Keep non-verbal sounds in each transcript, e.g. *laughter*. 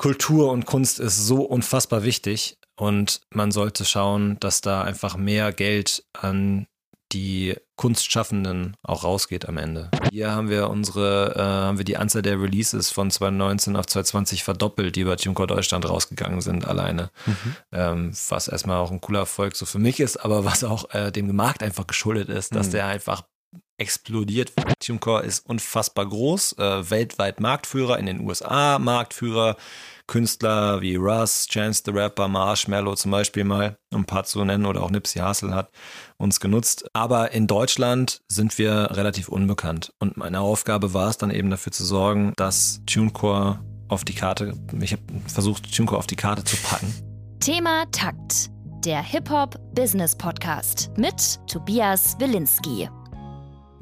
Kultur und Kunst ist so unfassbar wichtig und man sollte schauen, dass da einfach mehr Geld an die Kunstschaffenden auch rausgeht am Ende. Hier haben wir unsere, äh, haben wir die Anzahl der Releases von 2019 auf 2020 verdoppelt, die bei TuneCore Deutschland rausgegangen sind alleine. Mhm. Ähm, was erstmal auch ein cooler Erfolg so für mich ist, aber was auch äh, dem Markt einfach geschuldet ist, dass mhm. der einfach explodiert. TuneCore ist unfassbar groß, äh, weltweit Marktführer, in den USA Marktführer, Künstler wie Russ, Chance the Rapper, Marshmallow zum Beispiel mal, um ein paar zu nennen, oder auch Nipsey Hussle hat uns genutzt. Aber in Deutschland sind wir relativ unbekannt. Und meine Aufgabe war es dann eben dafür zu sorgen, dass TuneCore auf die Karte, ich habe versucht, TuneCore auf die Karte zu packen. Thema Takt, der Hip-Hop-Business-Podcast mit Tobias Wilinski.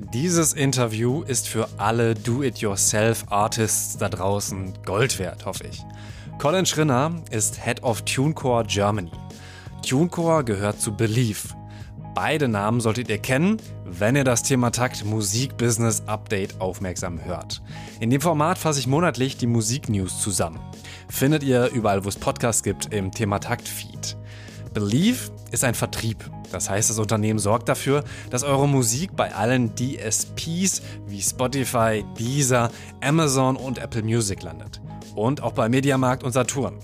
Dieses Interview ist für alle Do-It-Yourself-Artists da draußen Gold wert, hoffe ich. Colin Schrinner ist Head of TuneCore Germany. TuneCore gehört zu Believe. Beide Namen solltet ihr kennen, wenn ihr das Thema Takt Musik Business Update aufmerksam hört. In dem Format fasse ich monatlich die Musik-News zusammen. Findet ihr überall, wo es Podcasts gibt, im Thema Takt Feed. Believe ist ein Vertrieb. Das heißt, das Unternehmen sorgt dafür, dass eure Musik bei allen DSPs wie Spotify, Deezer, Amazon und Apple Music landet und auch bei Mediamarkt und Saturn.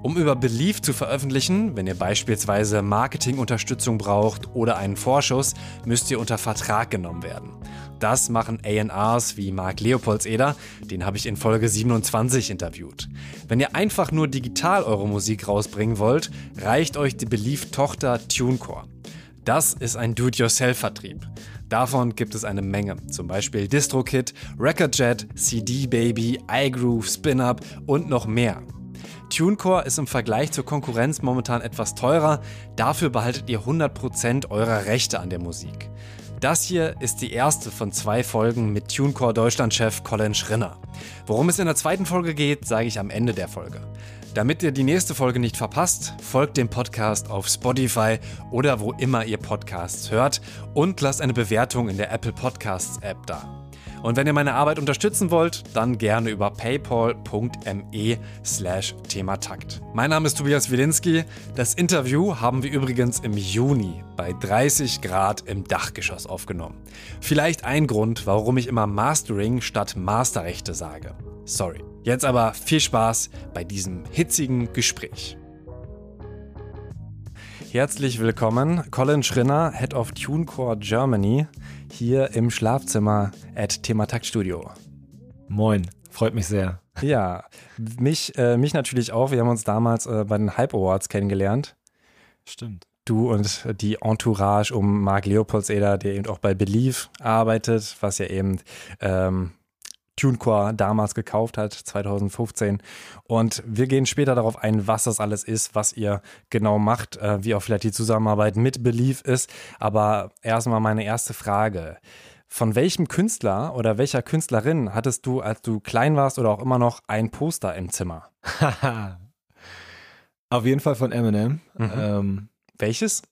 Um über Belief zu veröffentlichen, wenn ihr beispielsweise Marketingunterstützung braucht oder einen Vorschuss, müsst ihr unter Vertrag genommen werden. Das machen ARs wie Marc Leopoldseder, den habe ich in Folge 27 interviewt. Wenn ihr einfach nur digital eure Musik rausbringen wollt, reicht euch die Belief-Tochter TuneCore. Das ist ein Do-it-yourself-Vertrieb. Davon gibt es eine Menge, zum Beispiel DistroKit, RecordJet, CD Baby, iGroove, SpinUp und noch mehr. TuneCore ist im Vergleich zur Konkurrenz momentan etwas teurer, dafür behaltet ihr 100% eurer Rechte an der Musik. Das hier ist die erste von zwei Folgen mit TuneCore Deutschland-Chef Colin Schrinner. Worum es in der zweiten Folge geht, sage ich am Ende der Folge. Damit ihr die nächste Folge nicht verpasst, folgt dem Podcast auf Spotify oder wo immer ihr Podcasts hört und lasst eine Bewertung in der Apple Podcasts App da. Und wenn ihr meine Arbeit unterstützen wollt, dann gerne über paypal.me slash thematakt. Mein Name ist Tobias Wilinski. Das Interview haben wir übrigens im Juni bei 30 Grad im Dachgeschoss aufgenommen. Vielleicht ein Grund, warum ich immer Mastering statt Masterrechte sage. Sorry. Jetzt aber viel Spaß bei diesem hitzigen Gespräch. Herzlich willkommen, Colin Schrinner, Head of TuneCore Germany, hier im Schlafzimmer at Thematakt Studio. Moin, freut mich sehr. Ja, mich, äh, mich natürlich auch. Wir haben uns damals äh, bei den Hype Awards kennengelernt. Stimmt. Du und die Entourage um Marc Leopoldseder, der eben auch bei Believe arbeitet, was ja eben ähm, TuneCore damals gekauft hat, 2015. Und wir gehen später darauf ein, was das alles ist, was ihr genau macht, äh, wie auch vielleicht die Zusammenarbeit mit Belief ist. Aber erstmal meine erste Frage. Von welchem Künstler oder welcher Künstlerin hattest du, als du klein warst oder auch immer noch, ein Poster im Zimmer? *laughs* Auf jeden Fall von Eminem. Mhm. Ähm, Welches?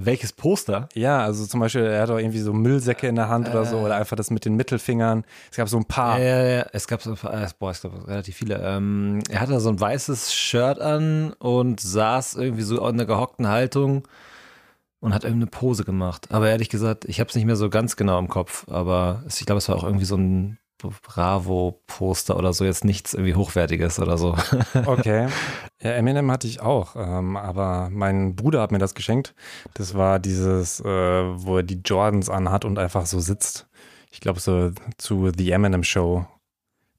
Welches Poster? Ja, also zum Beispiel, er hat auch irgendwie so Müllsäcke in der Hand äh, oder so, oder einfach das mit den Mittelfingern. Es gab so ein paar. Ja, ja, ja. es gab so ein paar, äh, boah, ich glaube, relativ viele. Ähm, er hatte so ein weißes Shirt an und saß irgendwie so in einer gehockten Haltung und hat irgendeine Pose gemacht. Aber ehrlich gesagt, ich habe es nicht mehr so ganz genau im Kopf, aber ich glaube, es war auch irgendwie so ein Bravo-Poster oder so, jetzt nichts irgendwie Hochwertiges oder so. *laughs* Okay. Ja, Eminem hatte ich auch, ähm, aber mein Bruder hat mir das geschenkt. Das war dieses, äh, wo er die Jordans anhat und einfach so sitzt. Ich glaube, so zu The Eminem Show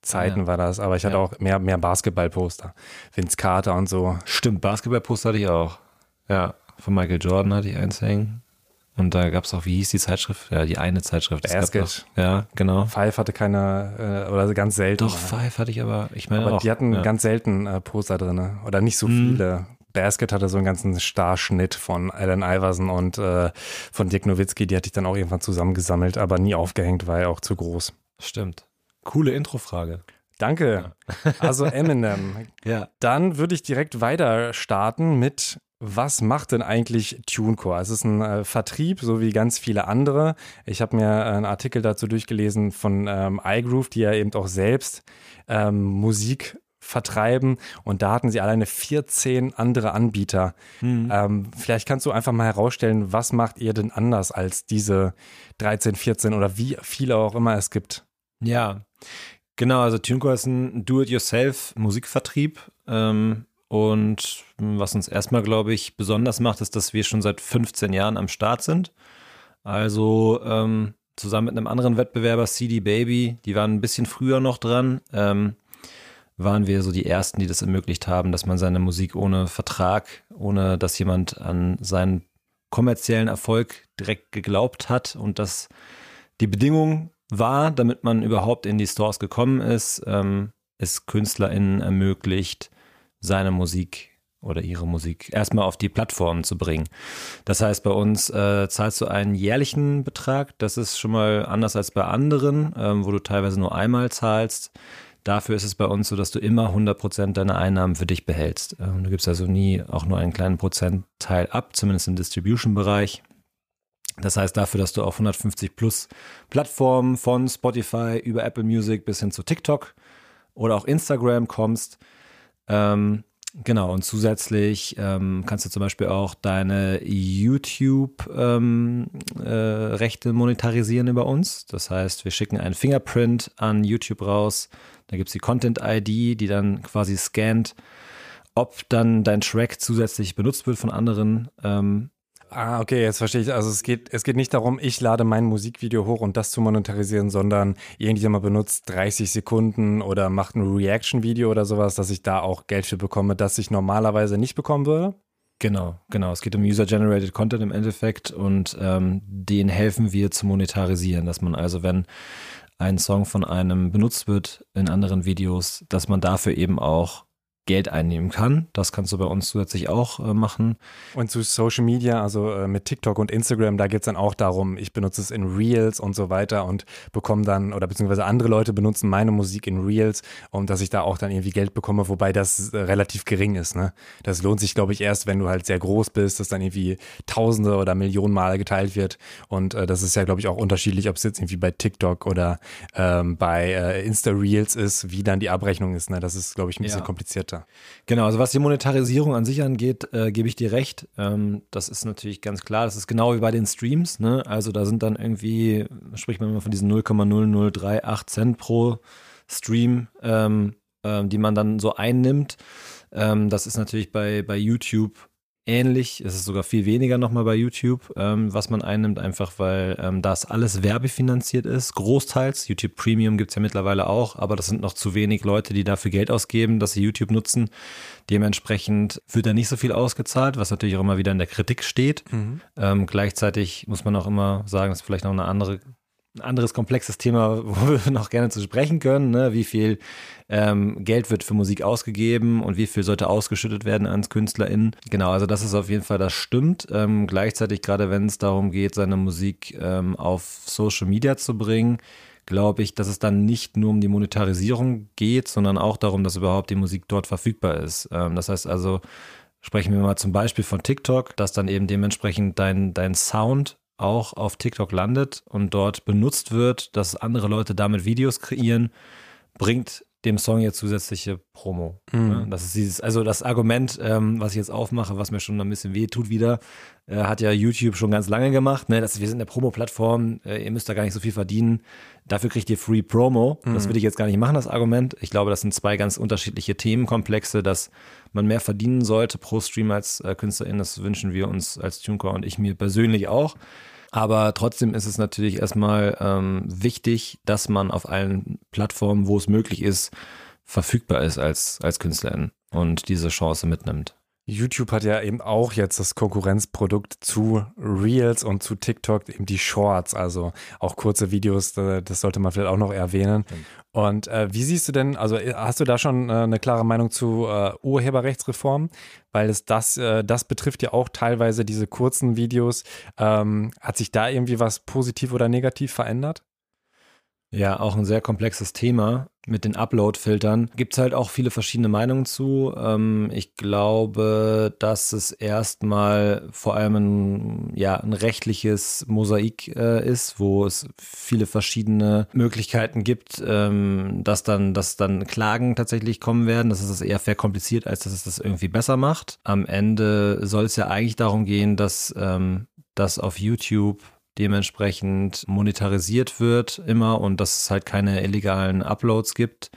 Zeiten ja. war das, aber ich hatte ja. auch mehr, mehr Basketball-Poster. Vince Carter und so. Stimmt, Basketball-Poster hatte ich auch. Ja, von Michael Jordan hatte ich eins hängen. Und da gab es auch, wie hieß die Zeitschrift? Ja, die eine Zeitschrift. Basket. Ja, genau. Five hatte keine, äh, oder ganz selten. Doch, Five hatte ich aber, ich meine aber auch. Die hatten ja. ganz selten äh, Poster drin. Oder nicht so mhm. viele. Basket hatte so einen ganzen Starschnitt von Allen Iverson und äh, von Dirk Nowitzki. Die hatte ich dann auch irgendwann zusammengesammelt, aber nie aufgehängt, weil auch zu groß. Stimmt. Coole Introfrage. Danke. Ja. Also Eminem. *laughs* ja. Dann würde ich direkt weiter starten mit was macht denn eigentlich TuneCore? Es ist ein äh, Vertrieb, so wie ganz viele andere. Ich habe mir einen Artikel dazu durchgelesen von ähm, iGroove, die ja eben auch selbst ähm, Musik vertreiben und da hatten sie alleine 14 andere Anbieter. Mhm. Ähm, vielleicht kannst du einfach mal herausstellen, was macht ihr denn anders als diese 13, 14 oder wie viele auch immer es gibt? Ja, genau. Also TuneCore ist ein Do-it-yourself-Musikvertrieb. Ähm, und was uns erstmal, glaube ich, besonders macht, ist, dass wir schon seit 15 Jahren am Start sind. Also ähm, zusammen mit einem anderen Wettbewerber, CD Baby, die waren ein bisschen früher noch dran. Ähm, waren wir so die Ersten, die das ermöglicht haben, dass man seine Musik ohne Vertrag, ohne dass jemand an seinen kommerziellen Erfolg direkt geglaubt hat und dass die Bedingung war, damit man überhaupt in die Stores gekommen ist, ähm, es KünstlerInnen ermöglicht, seine Musik oder ihre Musik erstmal auf die Plattform zu bringen. Das heißt, bei uns äh, zahlst du einen jährlichen Betrag. Das ist schon mal anders als bei anderen, ähm, wo du teilweise nur einmal zahlst. Dafür ist es bei uns so, dass du immer 100% deiner Einnahmen für dich behältst. Ähm, du gibst also nie auch nur einen kleinen Prozentteil ab, zumindest im Distribution-Bereich. Das heißt dafür, dass du auf 150 plus Plattformen von Spotify über Apple Music bis hin zu TikTok oder auch Instagram kommst. Ähm, Genau, und zusätzlich ähm, kannst du zum Beispiel auch deine YouTube-Rechte ähm, äh, monetarisieren über uns. Das heißt, wir schicken ein Fingerprint an YouTube raus. Da gibt es die Content-ID, die dann quasi scannt, ob dann dein Track zusätzlich benutzt wird von anderen. Ähm, Ah, okay, jetzt verstehe ich. Also es geht, es geht nicht darum, ich lade mein Musikvideo hoch und das zu monetarisieren, sondern irgendjemand benutzt 30 Sekunden oder macht ein Reaction-Video oder sowas, dass ich da auch Geld für bekomme, das ich normalerweise nicht bekommen würde? Genau, genau. Es geht um User-Generated Content im Endeffekt und ähm, den helfen wir zu monetarisieren, dass man also, wenn ein Song von einem benutzt wird in anderen Videos, dass man dafür eben auch Geld einnehmen kann. Das kannst du bei uns zusätzlich auch äh, machen. Und zu Social Media, also äh, mit TikTok und Instagram, da geht es dann auch darum, ich benutze es in Reels und so weiter und bekomme dann, oder beziehungsweise andere Leute benutzen meine Musik in Reels und dass ich da auch dann irgendwie Geld bekomme, wobei das äh, relativ gering ist. Ne? Das lohnt sich, glaube ich, erst, wenn du halt sehr groß bist, dass dann irgendwie Tausende oder Millionen Male geteilt wird. Und äh, das ist ja, glaube ich, auch unterschiedlich, ob es jetzt irgendwie bei TikTok oder ähm, bei äh, Insta Reels ist, wie dann die Abrechnung ist. Ne? Das ist, glaube ich, ein bisschen ja. komplizierter. Genau, also was die Monetarisierung an sich angeht, äh, gebe ich dir recht. Ähm, das ist natürlich ganz klar. Das ist genau wie bei den Streams. Ne? Also da sind dann irgendwie, spricht man immer von diesen 0,0038 Cent pro Stream, ähm, ähm, die man dann so einnimmt. Ähm, das ist natürlich bei, bei YouTube ähnlich. Es ist sogar viel weniger nochmal bei YouTube, ähm, was man einnimmt, einfach weil ähm, das alles werbefinanziert ist, großteils. YouTube Premium gibt es ja mittlerweile auch, aber das sind noch zu wenig Leute, die dafür Geld ausgeben, dass sie YouTube nutzen. Dementsprechend wird da nicht so viel ausgezahlt, was natürlich auch immer wieder in der Kritik steht. Mhm. Ähm, gleichzeitig muss man auch immer sagen, das ist vielleicht noch eine andere ein anderes komplexes Thema, *laughs* wo wir noch gerne zu sprechen können. Ne? Wie viel ähm, Geld wird für Musik ausgegeben und wie viel sollte ausgeschüttet werden ans KünstlerInnen? Genau, also das ist auf jeden Fall, das stimmt. Ähm, gleichzeitig, gerade wenn es darum geht, seine Musik ähm, auf Social Media zu bringen, glaube ich, dass es dann nicht nur um die Monetarisierung geht, sondern auch darum, dass überhaupt die Musik dort verfügbar ist. Ähm, das heißt also, sprechen wir mal zum Beispiel von TikTok, dass dann eben dementsprechend dein, dein Sound auch auf TikTok landet und dort benutzt wird, dass andere Leute damit Videos kreieren, bringt dem Song jetzt zusätzliche Promo. Mhm. Das ist dieses, also das Argument, ähm, was ich jetzt aufmache, was mir schon ein bisschen weh tut wieder, äh, hat ja YouTube schon ganz lange gemacht. Ne? Das, wir sind eine Promo-Plattform, äh, ihr müsst da gar nicht so viel verdienen. Dafür kriegt ihr Free Promo. Mhm. Das würde ich jetzt gar nicht machen, das Argument. Ich glaube, das sind zwei ganz unterschiedliche Themenkomplexe, dass man mehr verdienen sollte pro Stream als äh, Künstlerin. Das wünschen wir uns als TuneCore und ich mir persönlich auch. Aber trotzdem ist es natürlich erstmal ähm, wichtig, dass man auf allen Plattformen, wo es möglich ist, verfügbar ist als, als Künstlerin und diese Chance mitnimmt. YouTube hat ja eben auch jetzt das Konkurrenzprodukt zu Reels und zu TikTok, eben die Shorts, also auch kurze Videos, das sollte man vielleicht auch noch erwähnen. Und äh, wie siehst du denn, also äh, hast du da schon äh, eine klare Meinung zu äh, Urheberrechtsreform? Weil es das, äh, das betrifft ja auch teilweise diese kurzen Videos. Ähm, hat sich da irgendwie was positiv oder negativ verändert? Ja, auch ein sehr komplexes Thema mit den Upload-Filtern. Gibt es halt auch viele verschiedene Meinungen zu. Ähm, ich glaube, dass es erstmal vor allem ein, ja, ein rechtliches Mosaik äh, ist, wo es viele verschiedene Möglichkeiten gibt, ähm, dass dann, dass dann Klagen tatsächlich kommen werden. Das ist es eher verkompliziert, als dass es das irgendwie besser macht. Am Ende soll es ja eigentlich darum gehen, dass ähm, das auf YouTube dementsprechend monetarisiert wird immer und dass es halt keine illegalen Uploads gibt.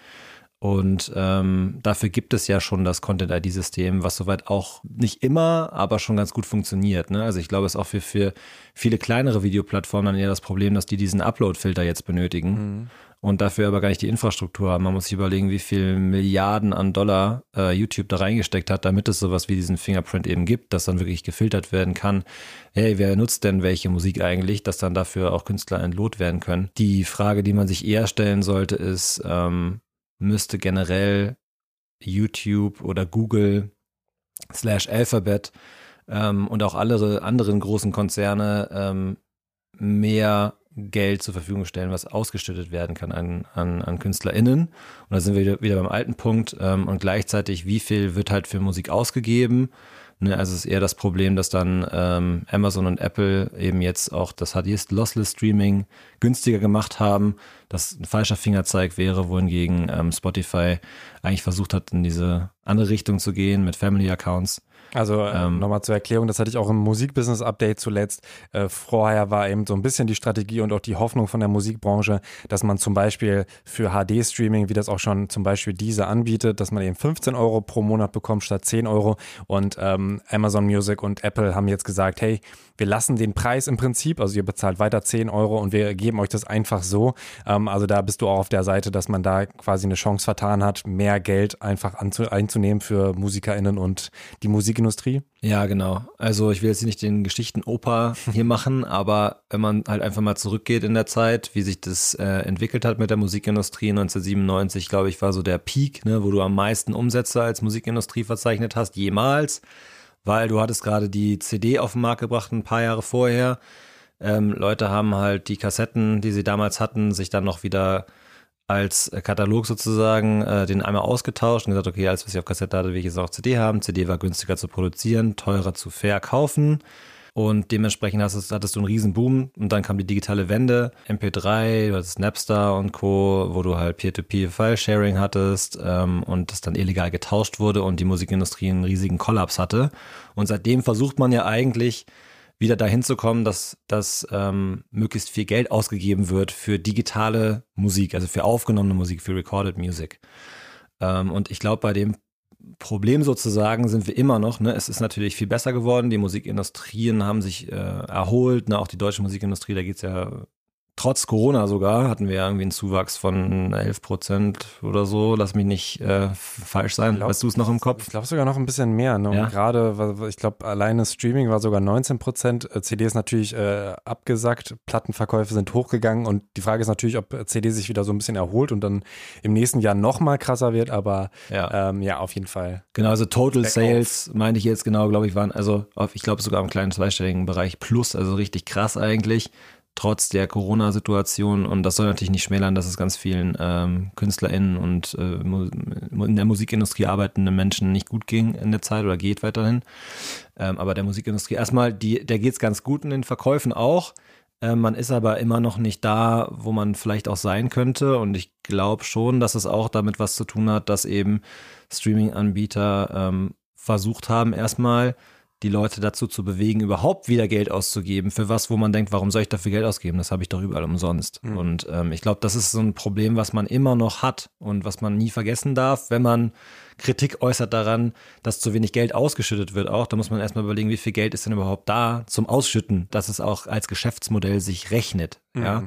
Und ähm, dafür gibt es ja schon das Content-ID-System, was soweit auch nicht immer, aber schon ganz gut funktioniert. Ne? Also ich glaube, es ist auch für, für viele kleinere Videoplattformen dann eher das Problem, dass die diesen Upload-Filter jetzt benötigen. Mhm und dafür aber gar nicht die Infrastruktur haben. Man muss sich überlegen, wie viel Milliarden an Dollar äh, YouTube da reingesteckt hat, damit es sowas wie diesen Fingerprint eben gibt, dass dann wirklich gefiltert werden kann. Hey, wer nutzt denn welche Musik eigentlich, dass dann dafür auch Künstler entlohnt werden können? Die Frage, die man sich eher stellen sollte, ist, ähm, müsste generell YouTube oder Google slash Alphabet ähm, und auch alle anderen großen Konzerne ähm, mehr Geld zur Verfügung stellen, was ausgeschüttet werden kann an, an, an KünstlerInnen. Und da sind wir wieder, wieder beim alten Punkt. Ähm, und gleichzeitig, wie viel wird halt für Musik ausgegeben? Ne, also es ist eher das Problem, dass dann ähm, Amazon und Apple eben jetzt auch das HDist Lossless Streaming günstiger gemacht haben, das ein falscher Fingerzeig wäre, wohingegen ähm, Spotify eigentlich versucht hat, in diese andere Richtung zu gehen mit Family Accounts. Also äh, ähm, nochmal zur Erklärung, das hatte ich auch im Musikbusiness-Update zuletzt. Äh, vorher war eben so ein bisschen die Strategie und auch die Hoffnung von der Musikbranche, dass man zum Beispiel für HD-Streaming, wie das auch schon zum Beispiel diese anbietet, dass man eben 15 Euro pro Monat bekommt statt 10 Euro. Und ähm, Amazon Music und Apple haben jetzt gesagt, hey, wir lassen den Preis im Prinzip, also ihr bezahlt weiter 10 Euro und wir geben euch das einfach so. Ähm, also da bist du auch auf der Seite, dass man da quasi eine Chance vertan hat, mehr Geld einfach einzunehmen für MusikerInnen und die Musikindustrie. Ja, genau. Also ich will jetzt nicht den Geschichten-Opa hier machen, *laughs* aber wenn man halt einfach mal zurückgeht in der Zeit, wie sich das äh, entwickelt hat mit der Musikindustrie 1997, glaube ich, war so der Peak, ne, wo du am meisten Umsätze als Musikindustrie verzeichnet hast, jemals weil du hattest gerade die CD auf den Markt gebracht ein paar Jahre vorher. Ähm, Leute haben halt die Kassetten, die sie damals hatten, sich dann noch wieder als Katalog sozusagen äh, den einmal ausgetauscht und gesagt, okay, alles, was ich auf Kassette hatte, will ich jetzt auch CD haben. CD war günstiger zu produzieren, teurer zu verkaufen. Und dementsprechend hast, hattest du einen riesen Boom und dann kam die digitale Wende, MP3, du hattest Napster und Co., wo du halt Peer-to-Peer-File-Sharing hattest ähm, und das dann illegal getauscht wurde und die Musikindustrie einen riesigen Kollaps hatte. Und seitdem versucht man ja eigentlich wieder dahin zu kommen, dass, dass ähm, möglichst viel Geld ausgegeben wird für digitale Musik, also für aufgenommene Musik, für Recorded Music. Ähm, und ich glaube, bei dem Problem sozusagen sind wir immer noch. Ne? Es ist natürlich viel besser geworden. Die Musikindustrien haben sich äh, erholt. Ne? Auch die deutsche Musikindustrie, da geht es ja trotz Corona sogar hatten wir irgendwie einen Zuwachs von 11 Prozent oder so. Lass mich nicht äh, falsch sein. Glaub, weißt du es noch im Kopf? Ich glaube sogar noch ein bisschen mehr. Ne? Ja? Gerade, ich glaube, alleine Streaming war sogar 19 Prozent. Äh, CD ist natürlich äh, abgesackt. Plattenverkäufe sind hochgegangen. Und die Frage ist natürlich, ob CD sich wieder so ein bisschen erholt und dann im nächsten Jahr noch mal krasser wird. Aber ja, ähm, ja auf jeden Fall. Genau, also Total Sales meinte ich jetzt genau, glaube ich, waren also, auf, ich glaube sogar im kleinen zweistelligen Bereich plus, also richtig krass eigentlich trotz der Corona-Situation. Und das soll natürlich nicht schmälern, dass es ganz vielen ähm, KünstlerInnen und äh, in der Musikindustrie arbeitenden Menschen nicht gut ging in der Zeit oder geht weiterhin. Ähm, aber der Musikindustrie erstmal, die, der geht es ganz gut in den Verkäufen auch. Ähm, man ist aber immer noch nicht da, wo man vielleicht auch sein könnte. Und ich glaube schon, dass es auch damit was zu tun hat, dass eben Streaming-Anbieter ähm, versucht haben, erstmal die Leute dazu zu bewegen, überhaupt wieder Geld auszugeben für was, wo man denkt, warum soll ich dafür Geld ausgeben? Das habe ich doch überall umsonst. Mhm. Und ähm, ich glaube, das ist so ein Problem, was man immer noch hat und was man nie vergessen darf, wenn man Kritik äußert daran, dass zu wenig Geld ausgeschüttet wird auch. Da muss man erstmal überlegen, wie viel Geld ist denn überhaupt da zum Ausschütten, dass es auch als Geschäftsmodell sich rechnet. Mhm. Ja.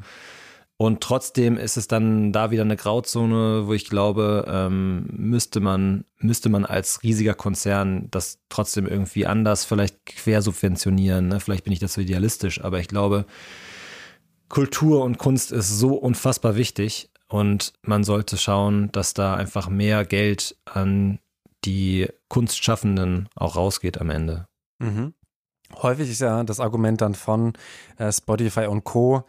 Und trotzdem ist es dann da wieder eine Grauzone, wo ich glaube, ähm, müsste man, müsste man als riesiger Konzern das trotzdem irgendwie anders vielleicht quersubventionieren. Ne? Vielleicht bin ich das so idealistisch, aber ich glaube, Kultur und Kunst ist so unfassbar wichtig und man sollte schauen, dass da einfach mehr Geld an die Kunstschaffenden auch rausgeht am Ende. Mhm. Häufig ist ja das Argument dann von äh, Spotify und Co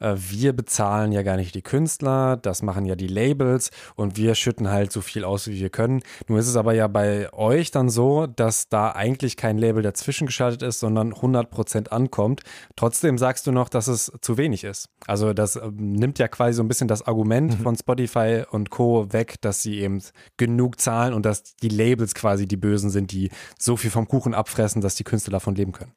wir bezahlen ja gar nicht die Künstler, das machen ja die Labels und wir schütten halt so viel aus, wie wir können. Nun ist es aber ja bei euch dann so, dass da eigentlich kein Label dazwischen geschaltet ist, sondern 100% ankommt. Trotzdem sagst du noch, dass es zu wenig ist. Also das äh, nimmt ja quasi so ein bisschen das Argument mhm. von Spotify und Co. weg, dass sie eben genug zahlen und dass die Labels quasi die Bösen sind, die so viel vom Kuchen abfressen, dass die Künstler davon leben können.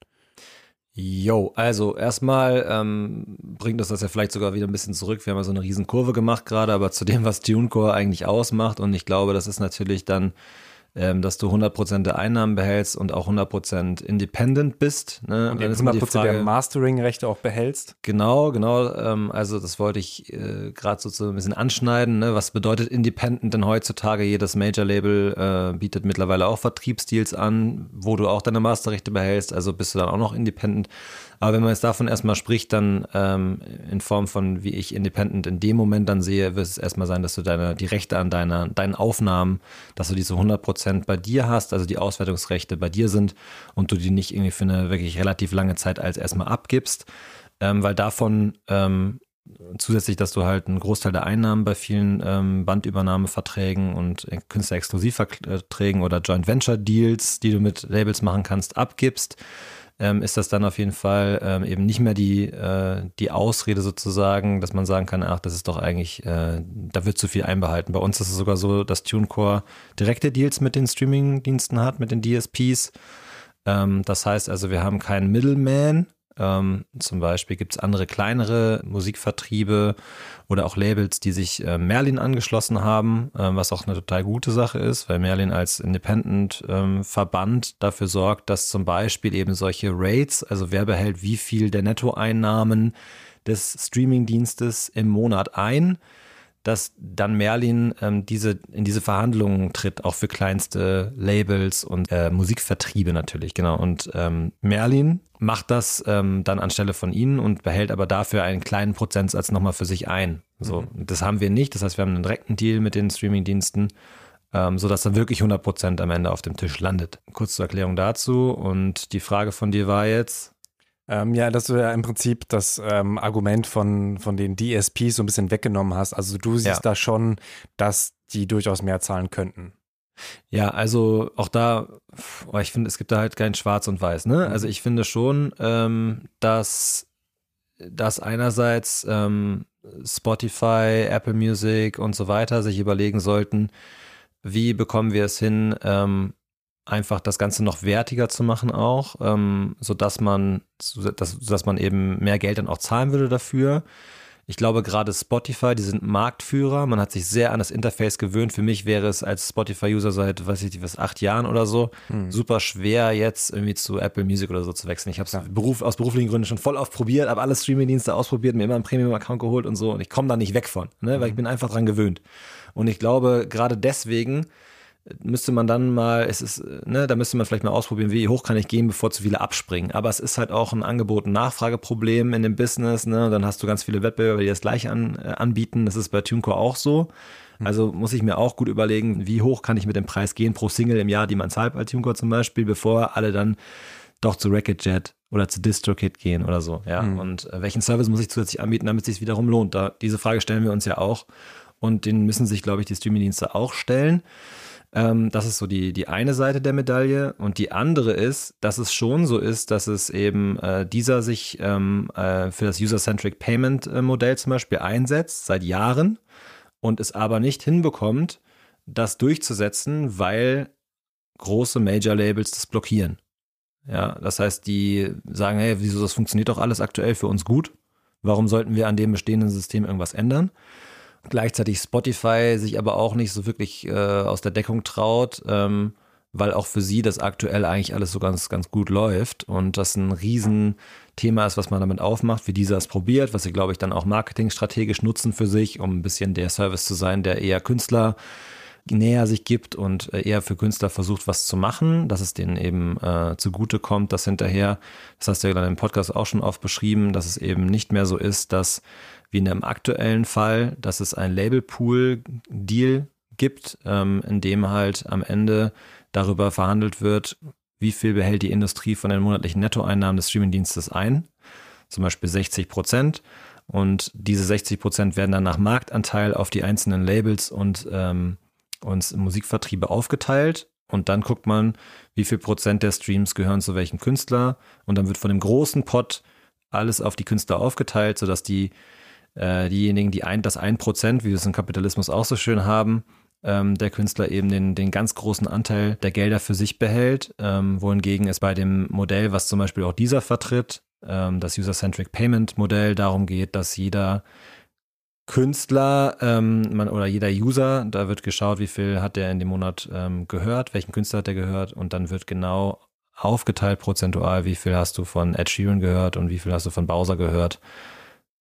Jo, also erstmal ähm, bringt uns das ja vielleicht sogar wieder ein bisschen zurück. Wir haben ja so eine riesen Kurve gemacht gerade, aber zu dem, was TuneCore eigentlich ausmacht. Und ich glaube, das ist natürlich dann ähm, dass du 100% der Einnahmen behältst und auch 100% independent bist. Ne? Und, dann ist 100% Frage, der Mastering-Rechte auch behältst. Genau, genau. Ähm, also das wollte ich äh, gerade so, so ein bisschen anschneiden. Ne? Was bedeutet independent denn heutzutage? Jedes Major-Label äh, bietet mittlerweile auch Vertriebsdeals an, wo du auch deine Masterrechte behältst. Also bist du dann auch noch independent. Aber wenn man jetzt davon erstmal spricht, dann ähm, in Form von, wie ich Independent in dem Moment dann sehe, wird es erstmal sein, dass du deine, die Rechte an deiner, deinen Aufnahmen, dass du diese 100% bei dir hast, also die Auswertungsrechte bei dir sind und du die nicht irgendwie für eine wirklich relativ lange Zeit als erstmal abgibst, ähm, weil davon ähm, zusätzlich, dass du halt einen Großteil der Einnahmen bei vielen ähm, Bandübernahmeverträgen und Künstlerexklusivverträgen oder Joint Venture Deals, die du mit Labels machen kannst, abgibst ähm, ist das dann auf jeden Fall ähm, eben nicht mehr die, äh, die Ausrede sozusagen, dass man sagen kann, ach, das ist doch eigentlich, äh, da wird zu viel einbehalten. Bei uns ist es sogar so, dass TuneCore direkte Deals mit den Streaming-Diensten hat, mit den DSPs. Ähm, das heißt also, wir haben keinen Middleman, ähm, zum Beispiel gibt es andere kleinere Musikvertriebe oder auch Labels, die sich äh, Merlin angeschlossen haben, äh, was auch eine total gute Sache ist, weil Merlin als Independent-Verband ähm, dafür sorgt, dass zum Beispiel eben solche Rates, also wer behält wie viel der Nettoeinnahmen des Streamingdienstes im Monat ein, dass dann Merlin ähm, diese, in diese Verhandlungen tritt, auch für kleinste Labels und äh, Musikvertriebe natürlich, genau. Und ähm, Merlin macht das ähm, dann anstelle von ihnen und behält aber dafür einen kleinen Prozentsatz nochmal für sich ein. So, mhm. das haben wir nicht. Das heißt, wir haben einen direkten Deal mit den Streamingdiensten, ähm, sodass dann wirklich 100 Prozent am Ende auf dem Tisch landet. Kurz zur Erklärung dazu. Und die Frage von dir war jetzt, ähm, ja, dass du ja im Prinzip das ähm, Argument von, von den DSPs so ein bisschen weggenommen hast. Also du siehst ja. da schon, dass die durchaus mehr zahlen könnten. Ja, also auch da, oh, ich finde, es gibt da halt kein Schwarz und Weiß. Ne? Also ich finde schon, ähm, dass, dass einerseits ähm, Spotify, Apple Music und so weiter sich überlegen sollten, wie bekommen wir es hin, ähm, einfach das Ganze noch wertiger zu machen auch, ähm, sodass man, dass, dass man eben mehr Geld dann auch zahlen würde dafür. Ich glaube gerade Spotify, die sind Marktführer. Man hat sich sehr an das Interface gewöhnt. Für mich wäre es als Spotify-User seit, weiß ich nicht, was, acht Jahren oder so, hm. super schwer jetzt irgendwie zu Apple Music oder so zu wechseln. Ich habe es ja. Beruf, aus beruflichen Gründen schon voll oft probiert, habe alle Streaming-Dienste ausprobiert, mir immer einen Premium-Account geholt und so und ich komme da nicht weg von, ne, weil ich hm. bin einfach dran gewöhnt. Und ich glaube, gerade deswegen müsste man dann mal, es ist, ne, da müsste man vielleicht mal ausprobieren, wie hoch kann ich gehen, bevor zu viele abspringen. Aber es ist halt auch ein Angebot- und Nachfrageproblem in dem Business, ne? dann hast du ganz viele Wettbewerber, die das gleich an, äh, anbieten. Das ist bei TuneCore auch so. Hm. Also muss ich mir auch gut überlegen, wie hoch kann ich mit dem Preis gehen pro Single im Jahr, die man zahlt bei TuneCore zum Beispiel, bevor alle dann doch zu Racketjet oder zu DistroKit gehen oder so. Ja, mhm. und äh, welchen Service muss ich zusätzlich anbieten, damit es sich wiederum lohnt? Da, diese Frage stellen wir uns ja auch und den müssen sich, glaube ich, die Streamingdienste auch stellen. Ähm, das ist so die, die eine Seite der Medaille. Und die andere ist, dass es schon so ist, dass es eben äh, dieser sich ähm, äh, für das User-Centric Payment-Modell zum Beispiel einsetzt, seit Jahren, und es aber nicht hinbekommt, das durchzusetzen, weil große Major-Labels das blockieren. Ja, das heißt, die sagen, hey, wieso das funktioniert doch alles aktuell für uns gut? Warum sollten wir an dem bestehenden System irgendwas ändern? Gleichzeitig Spotify sich aber auch nicht so wirklich äh, aus der Deckung traut, ähm, weil auch für sie das aktuell eigentlich alles so ganz, ganz gut läuft und das ein Riesenthema ist, was man damit aufmacht, wie dieser es probiert, was sie, glaube ich, dann auch marketingstrategisch nutzen für sich, um ein bisschen der Service zu sein, der eher Künstler näher sich gibt und äh, eher für Künstler versucht, was zu machen, dass es denen eben äh, zugute kommt, dass hinterher, das hast du ja dann im Podcast auch schon oft beschrieben, dass es eben nicht mehr so ist, dass wie in dem aktuellen Fall, dass es ein Labelpool-Deal gibt, ähm, in dem halt am Ende darüber verhandelt wird, wie viel behält die Industrie von den monatlichen Nettoeinnahmen des Streamingdienstes ein, zum Beispiel 60 Prozent. Und diese 60 Prozent werden dann nach Marktanteil auf die einzelnen Labels und, ähm, und Musikvertriebe aufgeteilt. Und dann guckt man, wie viel Prozent der Streams gehören zu welchem Künstler. Und dann wird von dem großen Pot alles auf die Künstler aufgeteilt, sodass die, äh, diejenigen, die ein, das ein Prozent, wie wir es im Kapitalismus auch so schön haben, ähm, der Künstler eben den, den ganz großen Anteil der Gelder für sich behält, ähm, wohingegen es bei dem Modell, was zum Beispiel auch dieser vertritt, ähm, das User-Centric Payment Modell, darum geht, dass jeder Künstler ähm, man, oder jeder User, da wird geschaut, wie viel hat der in dem Monat ähm, gehört, welchen Künstler hat der gehört und dann wird genau aufgeteilt prozentual, wie viel hast du von Ed Sheeran gehört und wie viel hast du von Bowser gehört.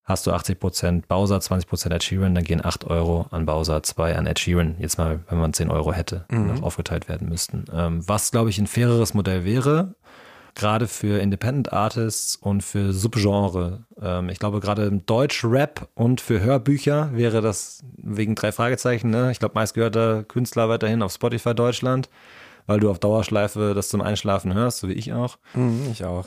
Hast du 80% Bowser, 20% Ed Sheeran, dann gehen 8 Euro an Bowser, 2 an Ed Sheeran. Jetzt mal, wenn man 10 Euro hätte, mhm. noch aufgeteilt werden müssten. Ähm, was, glaube ich, ein faireres Modell wäre, gerade für Independent Artists und für Subgenre. Ähm, ich glaube, gerade im Deutsch-Rap und für Hörbücher wäre das wegen drei Fragezeichen, ne? Ich glaube, meistgehörter Künstler weiterhin auf Spotify Deutschland weil du auf Dauerschleife das zum Einschlafen hörst, so wie ich auch. Mhm, ich auch.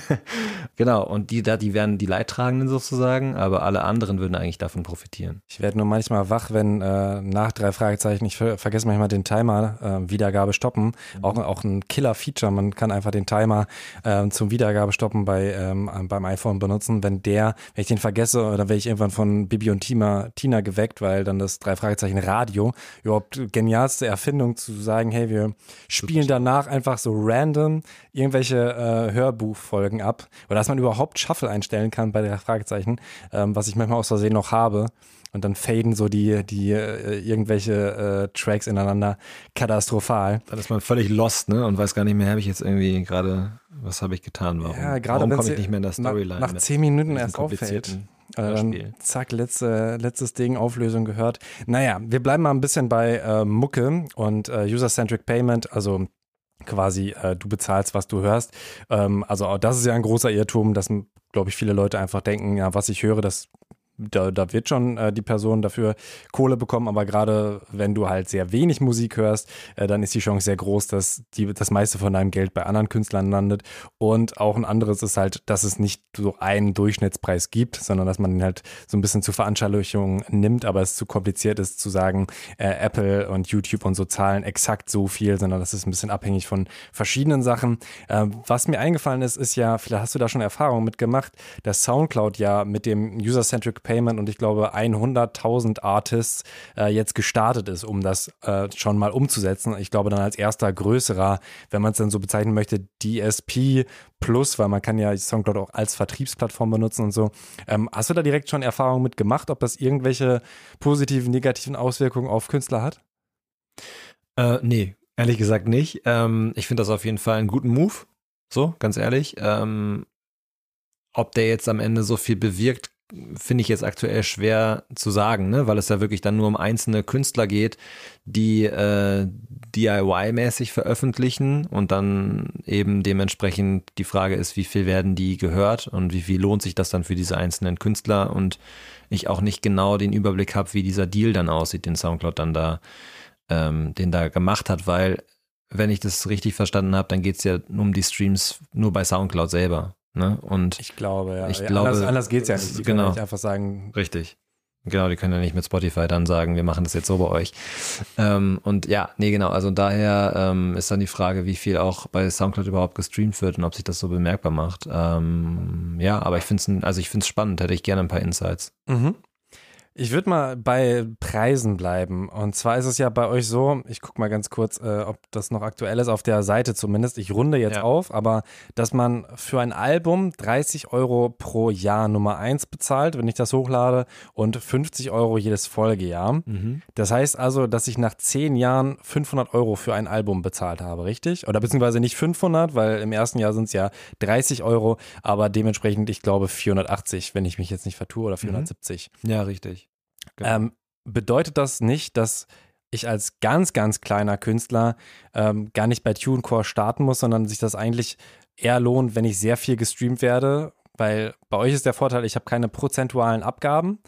*laughs* genau, und die da, die wären die Leidtragenden sozusagen, aber alle anderen würden eigentlich davon profitieren. Ich werde nur manchmal wach, wenn äh, nach drei Fragezeichen, ich ver vergesse manchmal den Timer, äh, Wiedergabe stoppen. Mhm. Auch, auch ein Killer-Feature, man kann einfach den Timer äh, zum Wiedergabe stoppen bei, ähm, beim iPhone benutzen. Wenn der, wenn ich den vergesse, dann werde ich irgendwann von Bibi und Tina, Tina geweckt, weil dann das drei Fragezeichen Radio überhaupt genialste Erfindung zu sagen, hey, wir spielen danach einfach so random irgendwelche äh, Hörbuchfolgen ab. Oder dass man überhaupt Shuffle einstellen kann bei der Fragezeichen, ähm, was ich manchmal aus Versehen noch habe. Und dann faden so die, die äh, irgendwelche äh, Tracks ineinander katastrophal. Dann ist man völlig lost, ne? Und weiß gar nicht mehr, habe ich jetzt irgendwie gerade, was habe ich getan? Warum, ja, gerade warum komme ich nicht mehr in der Storyline? Nach, nach zehn Minuten erst auffällt. Oder dann zack, letzte, letztes Ding, Auflösung gehört. Naja, wir bleiben mal ein bisschen bei äh, Mucke und äh, User-Centric Payment, also quasi äh, du bezahlst, was du hörst. Ähm, also das ist ja ein großer Irrtum, dass, glaube ich, viele Leute einfach denken, ja, was ich höre, das da, da wird schon äh, die Person dafür Kohle bekommen, aber gerade wenn du halt sehr wenig Musik hörst, äh, dann ist die Chance sehr groß, dass die, das meiste von deinem Geld bei anderen Künstlern landet. Und auch ein anderes ist halt, dass es nicht so einen Durchschnittspreis gibt, sondern dass man ihn halt so ein bisschen zur Veranschaulichung nimmt, aber es zu kompliziert ist zu sagen, äh, Apple und YouTube und so zahlen exakt so viel, sondern das ist ein bisschen abhängig von verschiedenen Sachen. Äh, was mir eingefallen ist, ist ja, vielleicht hast du da schon Erfahrungen mitgemacht, dass Soundcloud ja mit dem User-Centric Payment und ich glaube 100.000 Artists äh, jetzt gestartet ist, um das äh, schon mal umzusetzen. Ich glaube dann als erster größerer, wenn man es dann so bezeichnen möchte, DSP Plus, weil man kann ja Soundcloud auch als Vertriebsplattform benutzen und so. Ähm, hast du da direkt schon Erfahrungen mit gemacht, ob das irgendwelche positiven, negativen Auswirkungen auf Künstler hat? Äh, nee, ehrlich gesagt nicht. Ähm, ich finde das auf jeden Fall einen guten Move. So, ganz ehrlich. Ähm, ob der jetzt am Ende so viel bewirkt, finde ich jetzt aktuell schwer zu sagen, ne? weil es ja wirklich dann nur um einzelne Künstler geht, die äh, DIY-mäßig veröffentlichen und dann eben dementsprechend die Frage ist, wie viel werden die gehört und wie viel lohnt sich das dann für diese einzelnen Künstler und ich auch nicht genau den Überblick habe, wie dieser Deal dann aussieht, den Soundcloud dann da, ähm, den da gemacht hat, weil wenn ich das richtig verstanden habe, dann geht es ja um die Streams nur bei Soundcloud selber. Ne? Und ich glaube, ja. Ich glaube, anders, anders geht es ja nicht. Die genau. können nicht einfach sagen. Richtig. Genau, die können ja nicht mit Spotify dann sagen, wir machen das jetzt so bei euch. Ähm, und ja, nee, genau. Also daher ähm, ist dann die Frage, wie viel auch bei Soundcloud überhaupt gestreamt wird und ob sich das so bemerkbar macht. Ähm, ja, aber ich finde es, also ich finde es spannend. Hätte ich gerne ein paar Insights. Mhm. Ich würde mal bei Preisen bleiben. Und zwar ist es ja bei euch so, ich gucke mal ganz kurz, äh, ob das noch aktuell ist, auf der Seite zumindest. Ich runde jetzt ja. auf, aber dass man für ein Album 30 Euro pro Jahr Nummer 1 bezahlt, wenn ich das hochlade, und 50 Euro jedes Folgejahr. Mhm. Das heißt also, dass ich nach 10 Jahren 500 Euro für ein Album bezahlt habe, richtig? Oder beziehungsweise nicht 500, weil im ersten Jahr sind es ja 30 Euro, aber dementsprechend, ich glaube, 480, wenn ich mich jetzt nicht vertue, oder 470. Mhm. Ja, richtig. Genau. Ähm, bedeutet das nicht, dass ich als ganz, ganz kleiner Künstler ähm, gar nicht bei TuneCore starten muss, sondern sich das eigentlich eher lohnt, wenn ich sehr viel gestreamt werde, weil bei euch ist der Vorteil, ich habe keine prozentualen Abgaben,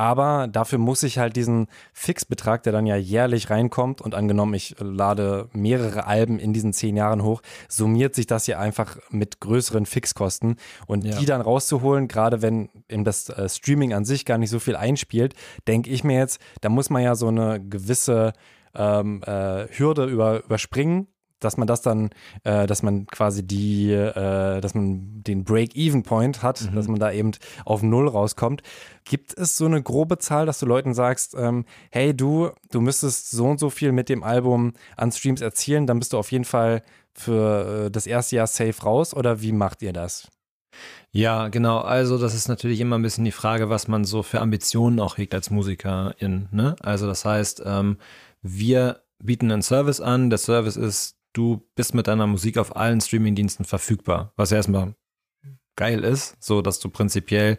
Aber dafür muss ich halt diesen Fixbetrag, der dann ja jährlich reinkommt und angenommen, ich lade mehrere Alben in diesen zehn Jahren hoch, summiert sich das ja einfach mit größeren Fixkosten. Und ja. die dann rauszuholen, gerade wenn eben das äh, Streaming an sich gar nicht so viel einspielt, denke ich mir jetzt, da muss man ja so eine gewisse ähm, äh, Hürde über, überspringen dass man das dann, äh, dass man quasi die, äh, dass man den Break-Even-Point hat, mhm. dass man da eben auf Null rauskommt. Gibt es so eine grobe Zahl, dass du Leuten sagst, ähm, hey du, du müsstest so und so viel mit dem Album an Streams erzielen, dann bist du auf jeden Fall für äh, das erste Jahr safe raus oder wie macht ihr das? Ja, genau. Also das ist natürlich immer ein bisschen die Frage, was man so für Ambitionen auch hegt als Musikerin. Ne? Also das heißt, ähm, wir bieten einen Service an. Der Service ist du bist mit deiner Musik auf allen Streamingdiensten verfügbar, was erstmal geil ist, so dass du prinzipiell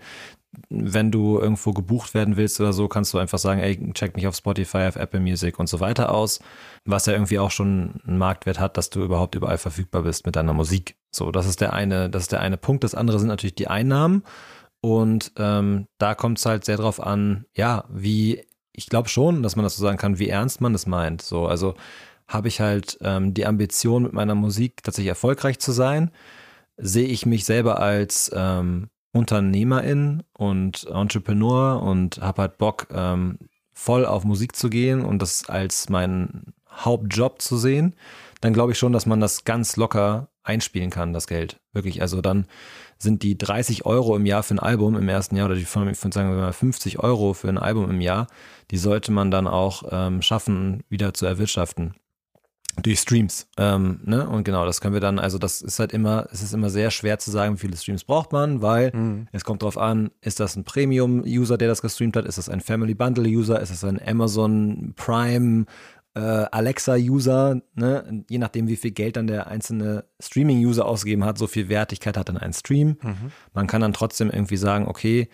wenn du irgendwo gebucht werden willst oder so, kannst du einfach sagen, ey, check mich auf Spotify, auf Apple Music und so weiter aus, was ja irgendwie auch schon einen Marktwert hat, dass du überhaupt überall verfügbar bist mit deiner Musik. So, das ist der eine, das ist der eine Punkt. Das andere sind natürlich die Einnahmen und ähm, da kommt es halt sehr drauf an, ja, wie ich glaube schon, dass man das so sagen kann, wie ernst man das meint. So, also habe ich halt ähm, die Ambition, mit meiner Musik tatsächlich erfolgreich zu sein. Sehe ich mich selber als ähm, Unternehmerin und Entrepreneur und habe halt Bock, ähm, voll auf Musik zu gehen und das als meinen Hauptjob zu sehen, dann glaube ich schon, dass man das ganz locker einspielen kann, das Geld. Wirklich. Also dann sind die 30 Euro im Jahr für ein Album im ersten Jahr oder die von, sagen wir mal 50 Euro für ein Album im Jahr, die sollte man dann auch ähm, schaffen, wieder zu erwirtschaften durch Streams. Ähm, ne? Und genau, das können wir dann, also das ist halt immer, es ist immer sehr schwer zu sagen, wie viele Streams braucht man, weil mhm. es kommt drauf an, ist das ein Premium-User, der das gestreamt hat, ist das ein Family Bundle-User, ist das ein Amazon Prime äh, Alexa-User, ne? je nachdem, wie viel Geld dann der einzelne Streaming-User ausgegeben hat, so viel Wertigkeit hat dann ein Stream. Mhm. Man kann dann trotzdem irgendwie sagen, okay,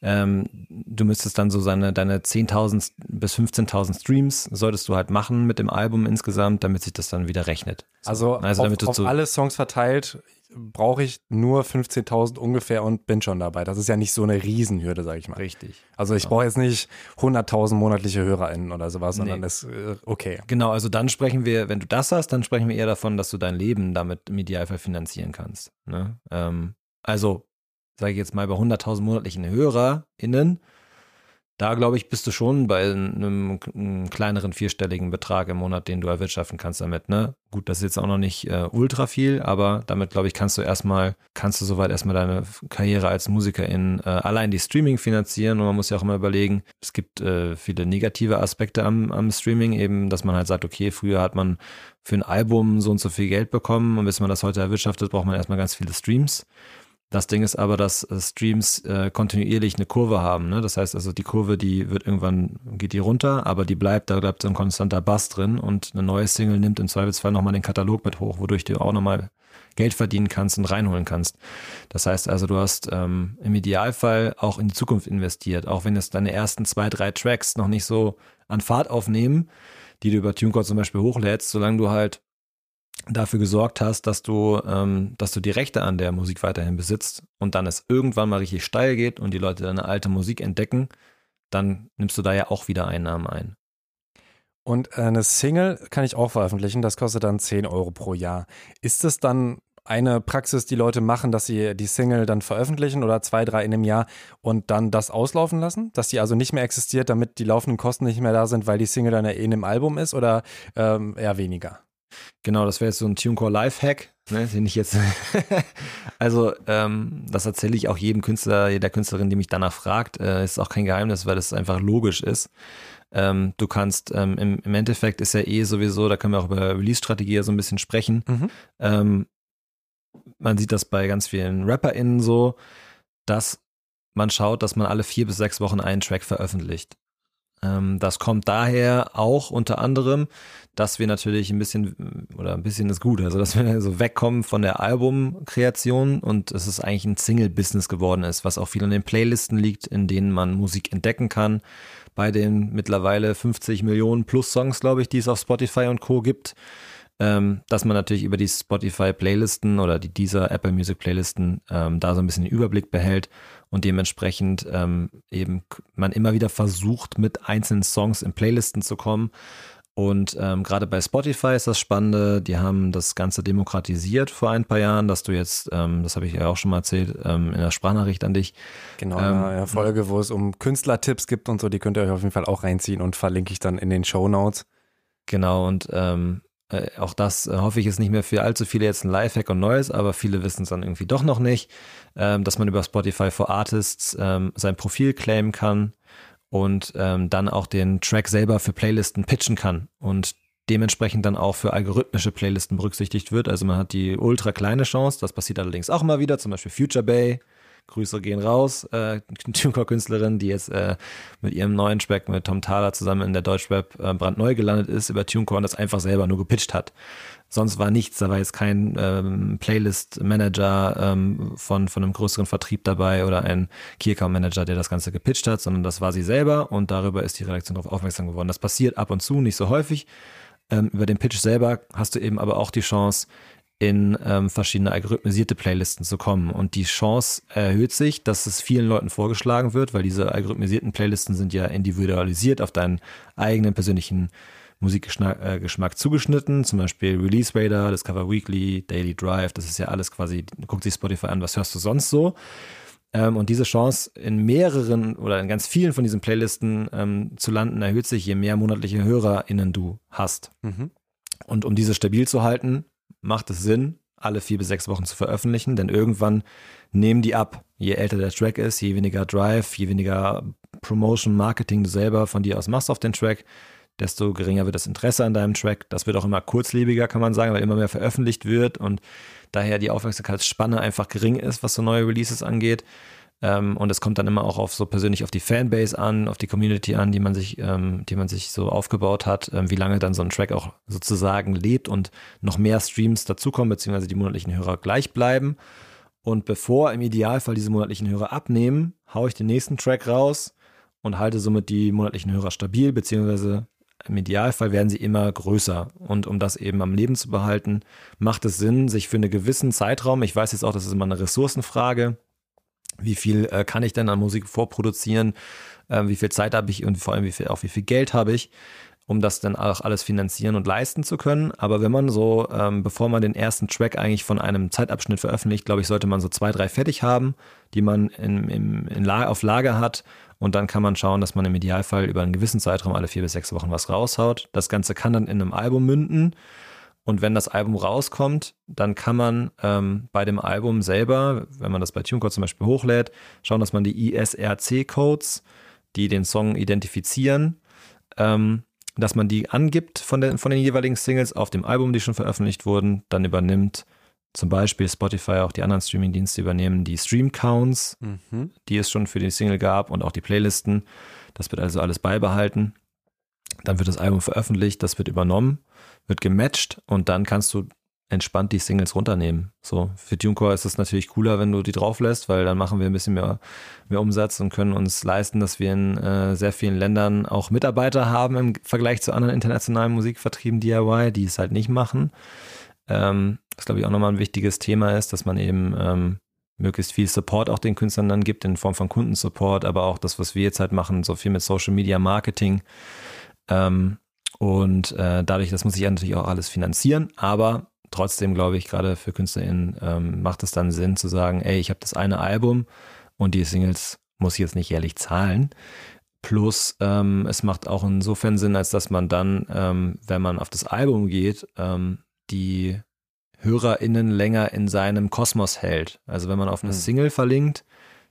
ähm, du müsstest dann so seine, deine 10.000 bis 15.000 Streams solltest du halt machen mit dem Album insgesamt, damit sich das dann wieder rechnet. So. Also, also auf, auf so alle Songs verteilt brauche ich nur 15.000 ungefähr und bin schon dabei. Das ist ja nicht so eine Riesenhürde, sage ich mal. Richtig. Also ich brauche jetzt nicht 100.000 monatliche HörerInnen oder sowas, nee. sondern das äh, okay. Genau, also dann sprechen wir, wenn du das hast, dann sprechen wir eher davon, dass du dein Leben damit im Idealfall finanzieren kannst. Ne? Ähm, also sage ich jetzt mal, bei 100.000 monatlichen HörerInnen, da glaube ich, bist du schon bei einem, kleineren vierstelligen Betrag im Monat, den du erwirtschaften kannst damit. Ne? Gut, das ist jetzt auch noch nicht äh, ultra viel, aber damit glaube ich, kannst du erstmal, kannst du soweit erstmal deine Karriere als Musikerin äh, allein die Streaming finanzieren und man muss ja auch immer überlegen, es gibt äh, viele negative Aspekte am, am Streaming, eben, dass man halt sagt, okay, früher hat man für ein Album so und so viel Geld bekommen und bis man das heute erwirtschaftet, braucht man erstmal ganz viele Streams. Das Ding ist aber, dass äh, Streams äh, kontinuierlich eine Kurve haben. Ne? Das heißt also, die Kurve, die wird irgendwann, geht die runter, aber die bleibt, da bleibt so ein konstanter Bass drin und eine neue Single nimmt im Zweifelsfall nochmal den Katalog mit hoch, wodurch du auch nochmal Geld verdienen kannst und reinholen kannst. Das heißt also, du hast ähm, im Idealfall auch in die Zukunft investiert, auch wenn es deine ersten zwei, drei Tracks noch nicht so an Fahrt aufnehmen, die du über TuneCore zum Beispiel hochlädst, solange du halt dafür gesorgt hast, dass du, ähm, dass du die Rechte an der Musik weiterhin besitzt und dann es irgendwann mal richtig steil geht und die Leute deine alte Musik entdecken, dann nimmst du da ja auch wieder Einnahmen ein. Und eine Single kann ich auch veröffentlichen, das kostet dann 10 Euro pro Jahr. Ist es dann eine Praxis, die Leute machen, dass sie die Single dann veröffentlichen oder zwei, drei in einem Jahr und dann das auslaufen lassen? Dass die also nicht mehr existiert, damit die laufenden Kosten nicht mehr da sind, weil die Single dann ja eh in einem Album ist oder ähm, eher weniger? Genau, das wäre jetzt so ein TuneCore Lifehack, ne, den ich jetzt. *laughs* also, ähm, das erzähle ich auch jedem Künstler, jeder Künstlerin, die mich danach fragt. Äh, ist auch kein Geheimnis, weil das einfach logisch ist. Ähm, du kannst, ähm, im, im, Endeffekt ist ja eh sowieso, da können wir auch über Release-Strategie so ein bisschen sprechen. Mhm. Ähm, man sieht das bei ganz vielen RapperInnen so, dass man schaut, dass man alle vier bis sechs Wochen einen Track veröffentlicht. Ähm, das kommt daher auch unter anderem, dass wir natürlich ein bisschen, oder ein bisschen ist gut, also dass wir so wegkommen von der Albumkreation und es ist eigentlich ein Single-Business geworden ist, was auch viel an den Playlisten liegt, in denen man Musik entdecken kann. Bei den mittlerweile 50 Millionen plus Songs, glaube ich, die es auf Spotify und Co. gibt. Ähm, dass man natürlich über die Spotify-Playlisten oder die dieser Apple Music-Playlisten ähm, da so ein bisschen den Überblick behält und dementsprechend ähm, eben man immer wieder versucht, mit einzelnen Songs in Playlisten zu kommen. Und ähm, gerade bei Spotify ist das Spannende, die haben das Ganze demokratisiert vor ein paar Jahren, dass du jetzt, ähm, das habe ich ja auch schon mal erzählt, ähm, in der Sprachnachricht an dich. Genau, ähm, eine Folge, wo es um Künstlertipps gibt und so, die könnt ihr euch auf jeden Fall auch reinziehen und verlinke ich dann in den Show Notes. Genau, und ähm, äh, auch das äh, hoffe ich ist nicht mehr für allzu viele jetzt ein Lifehack und Neues, aber viele wissen es dann irgendwie doch noch nicht, ähm, dass man über Spotify for Artists ähm, sein Profil claimen kann und ähm, dann auch den Track selber für Playlisten pitchen kann und dementsprechend dann auch für algorithmische Playlisten berücksichtigt wird. Also man hat die ultra kleine Chance, das passiert allerdings auch immer wieder, zum Beispiel Future Bay Grüße gehen raus. Äh, TuneCore-Künstlerin, die jetzt äh, mit ihrem neuen Track mit Tom Thaler zusammen in der Deutschweb äh, brandneu gelandet ist über TuneCore und das einfach selber nur gepitcht hat. Sonst war nichts, da war jetzt kein ähm, Playlist-Manager ähm, von, von einem größeren Vertrieb dabei oder ein Key-Account-Manager, der das Ganze gepitcht hat, sondern das war sie selber und darüber ist die Redaktion darauf aufmerksam geworden. Das passiert ab und zu, nicht so häufig. Ähm, über den Pitch selber hast du eben aber auch die Chance, in ähm, verschiedene algorithmisierte Playlisten zu kommen. Und die Chance erhöht sich, dass es vielen Leuten vorgeschlagen wird, weil diese algorithmisierten Playlisten sind ja individualisiert auf deinen eigenen persönlichen Musikgeschmack äh, zugeschnitten. Zum Beispiel Release Radar, Discover Weekly, Daily Drive. Das ist ja alles quasi, guckt sich Spotify an, was hörst du sonst so? Ähm, und diese Chance in mehreren oder in ganz vielen von diesen Playlisten ähm, zu landen, erhöht sich, je mehr monatliche HörerInnen du hast. Mhm. Und um diese stabil zu halten, macht es Sinn, alle vier bis sechs Wochen zu veröffentlichen, denn irgendwann nehmen die ab. Je älter der Track ist, je weniger Drive, je weniger Promotion, Marketing du selber von dir aus machst auf den Track, desto geringer wird das Interesse an deinem Track. Das wird auch immer kurzlebiger, kann man sagen, weil immer mehr veröffentlicht wird und daher die Aufmerksamkeitsspanne einfach gering ist, was so neue Releases angeht. Ähm, und es kommt dann immer auch auf so persönlich auf die Fanbase an, auf die Community an, die man sich, ähm, die man sich so aufgebaut hat, ähm, wie lange dann so ein Track auch sozusagen lebt und noch mehr Streams dazukommen, beziehungsweise die monatlichen Hörer gleich bleiben. Und bevor im Idealfall diese monatlichen Hörer abnehmen, haue ich den nächsten Track raus und halte somit die monatlichen Hörer stabil, beziehungsweise im Idealfall werden sie immer größer. Und um das eben am Leben zu behalten, macht es Sinn, sich für einen gewissen Zeitraum, ich weiß jetzt auch, das ist immer eine Ressourcenfrage, wie viel äh, kann ich denn an Musik vorproduzieren, äh, wie viel Zeit habe ich und vor allem wie viel, auch wie viel Geld habe ich, um das dann auch alles finanzieren und leisten zu können. Aber wenn man so, ähm, bevor man den ersten Track eigentlich von einem Zeitabschnitt veröffentlicht, glaube ich, sollte man so zwei, drei fertig haben, die man in, in, in La auf Lager hat. Und dann kann man schauen, dass man im Idealfall über einen gewissen Zeitraum alle vier bis sechs Wochen was raushaut. Das Ganze kann dann in einem Album münden. Und wenn das Album rauskommt, dann kann man ähm, bei dem Album selber, wenn man das bei TuneCode zum Beispiel hochlädt, schauen, dass man die ISRC-Codes, die den Song identifizieren, ähm, dass man die angibt von den, von den jeweiligen Singles auf dem Album, die schon veröffentlicht wurden, dann übernimmt zum Beispiel Spotify, auch die anderen Streaming-Dienste übernehmen die Stream-Counts, mhm. die es schon für die Single gab und auch die Playlisten. Das wird also alles beibehalten. Dann wird das Album veröffentlicht, das wird übernommen wird gematcht und dann kannst du entspannt die Singles runternehmen. So, für TuneCore ist es natürlich cooler, wenn du die drauf lässt, weil dann machen wir ein bisschen mehr, mehr Umsatz und können uns leisten, dass wir in äh, sehr vielen Ländern auch Mitarbeiter haben im Vergleich zu anderen internationalen Musikvertrieben DIY, die es halt nicht machen. Ähm, was glaube ich auch nochmal ein wichtiges Thema ist, dass man eben ähm, möglichst viel Support auch den Künstlern dann gibt in Form von Kundensupport, aber auch das, was wir jetzt halt machen, so viel mit Social Media Marketing. Ähm, und äh, dadurch, das muss ich ja natürlich auch alles finanzieren, aber trotzdem glaube ich, gerade für KünstlerInnen ähm, macht es dann Sinn zu sagen, ey, ich habe das eine Album und die Singles muss ich jetzt nicht jährlich zahlen. Plus, ähm, es macht auch insofern Sinn, als dass man dann, ähm, wenn man auf das Album geht, ähm, die HörerInnen länger in seinem Kosmos hält. Also wenn man auf eine mhm. Single verlinkt,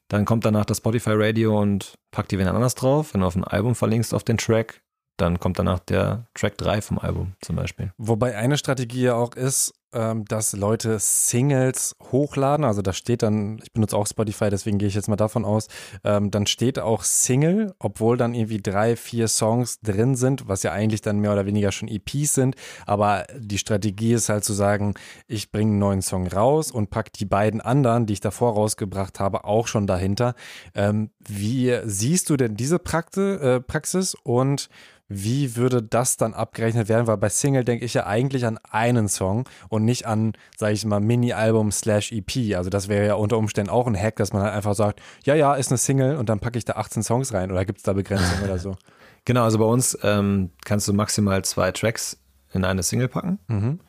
dann kommt danach das Spotify Radio und packt die wen anders drauf. Wenn du auf ein Album verlinkst auf den Track, dann kommt danach der Track 3 vom Album zum Beispiel. Wobei eine Strategie ja auch ist, ähm, dass Leute Singles hochladen. Also da steht dann, ich benutze auch Spotify, deswegen gehe ich jetzt mal davon aus, ähm, dann steht auch Single, obwohl dann irgendwie drei, vier Songs drin sind, was ja eigentlich dann mehr oder weniger schon EPs sind. Aber die Strategie ist halt zu sagen, ich bringe einen neuen Song raus und packe die beiden anderen, die ich davor rausgebracht habe, auch schon dahinter. Ähm, wie siehst du denn diese äh, Praxis und wie würde das dann abgerechnet werden? Weil bei Single denke ich ja eigentlich an einen Song und nicht an, sage ich mal, Mini-Album slash EP. Also das wäre ja unter Umständen auch ein Hack, dass man halt einfach sagt, ja, ja, ist eine Single und dann packe ich da 18 Songs rein oder gibt es da Begrenzungen oder so? *laughs* Genau, also bei uns ähm, kannst du maximal zwei Tracks in eine Single packen. Mhm.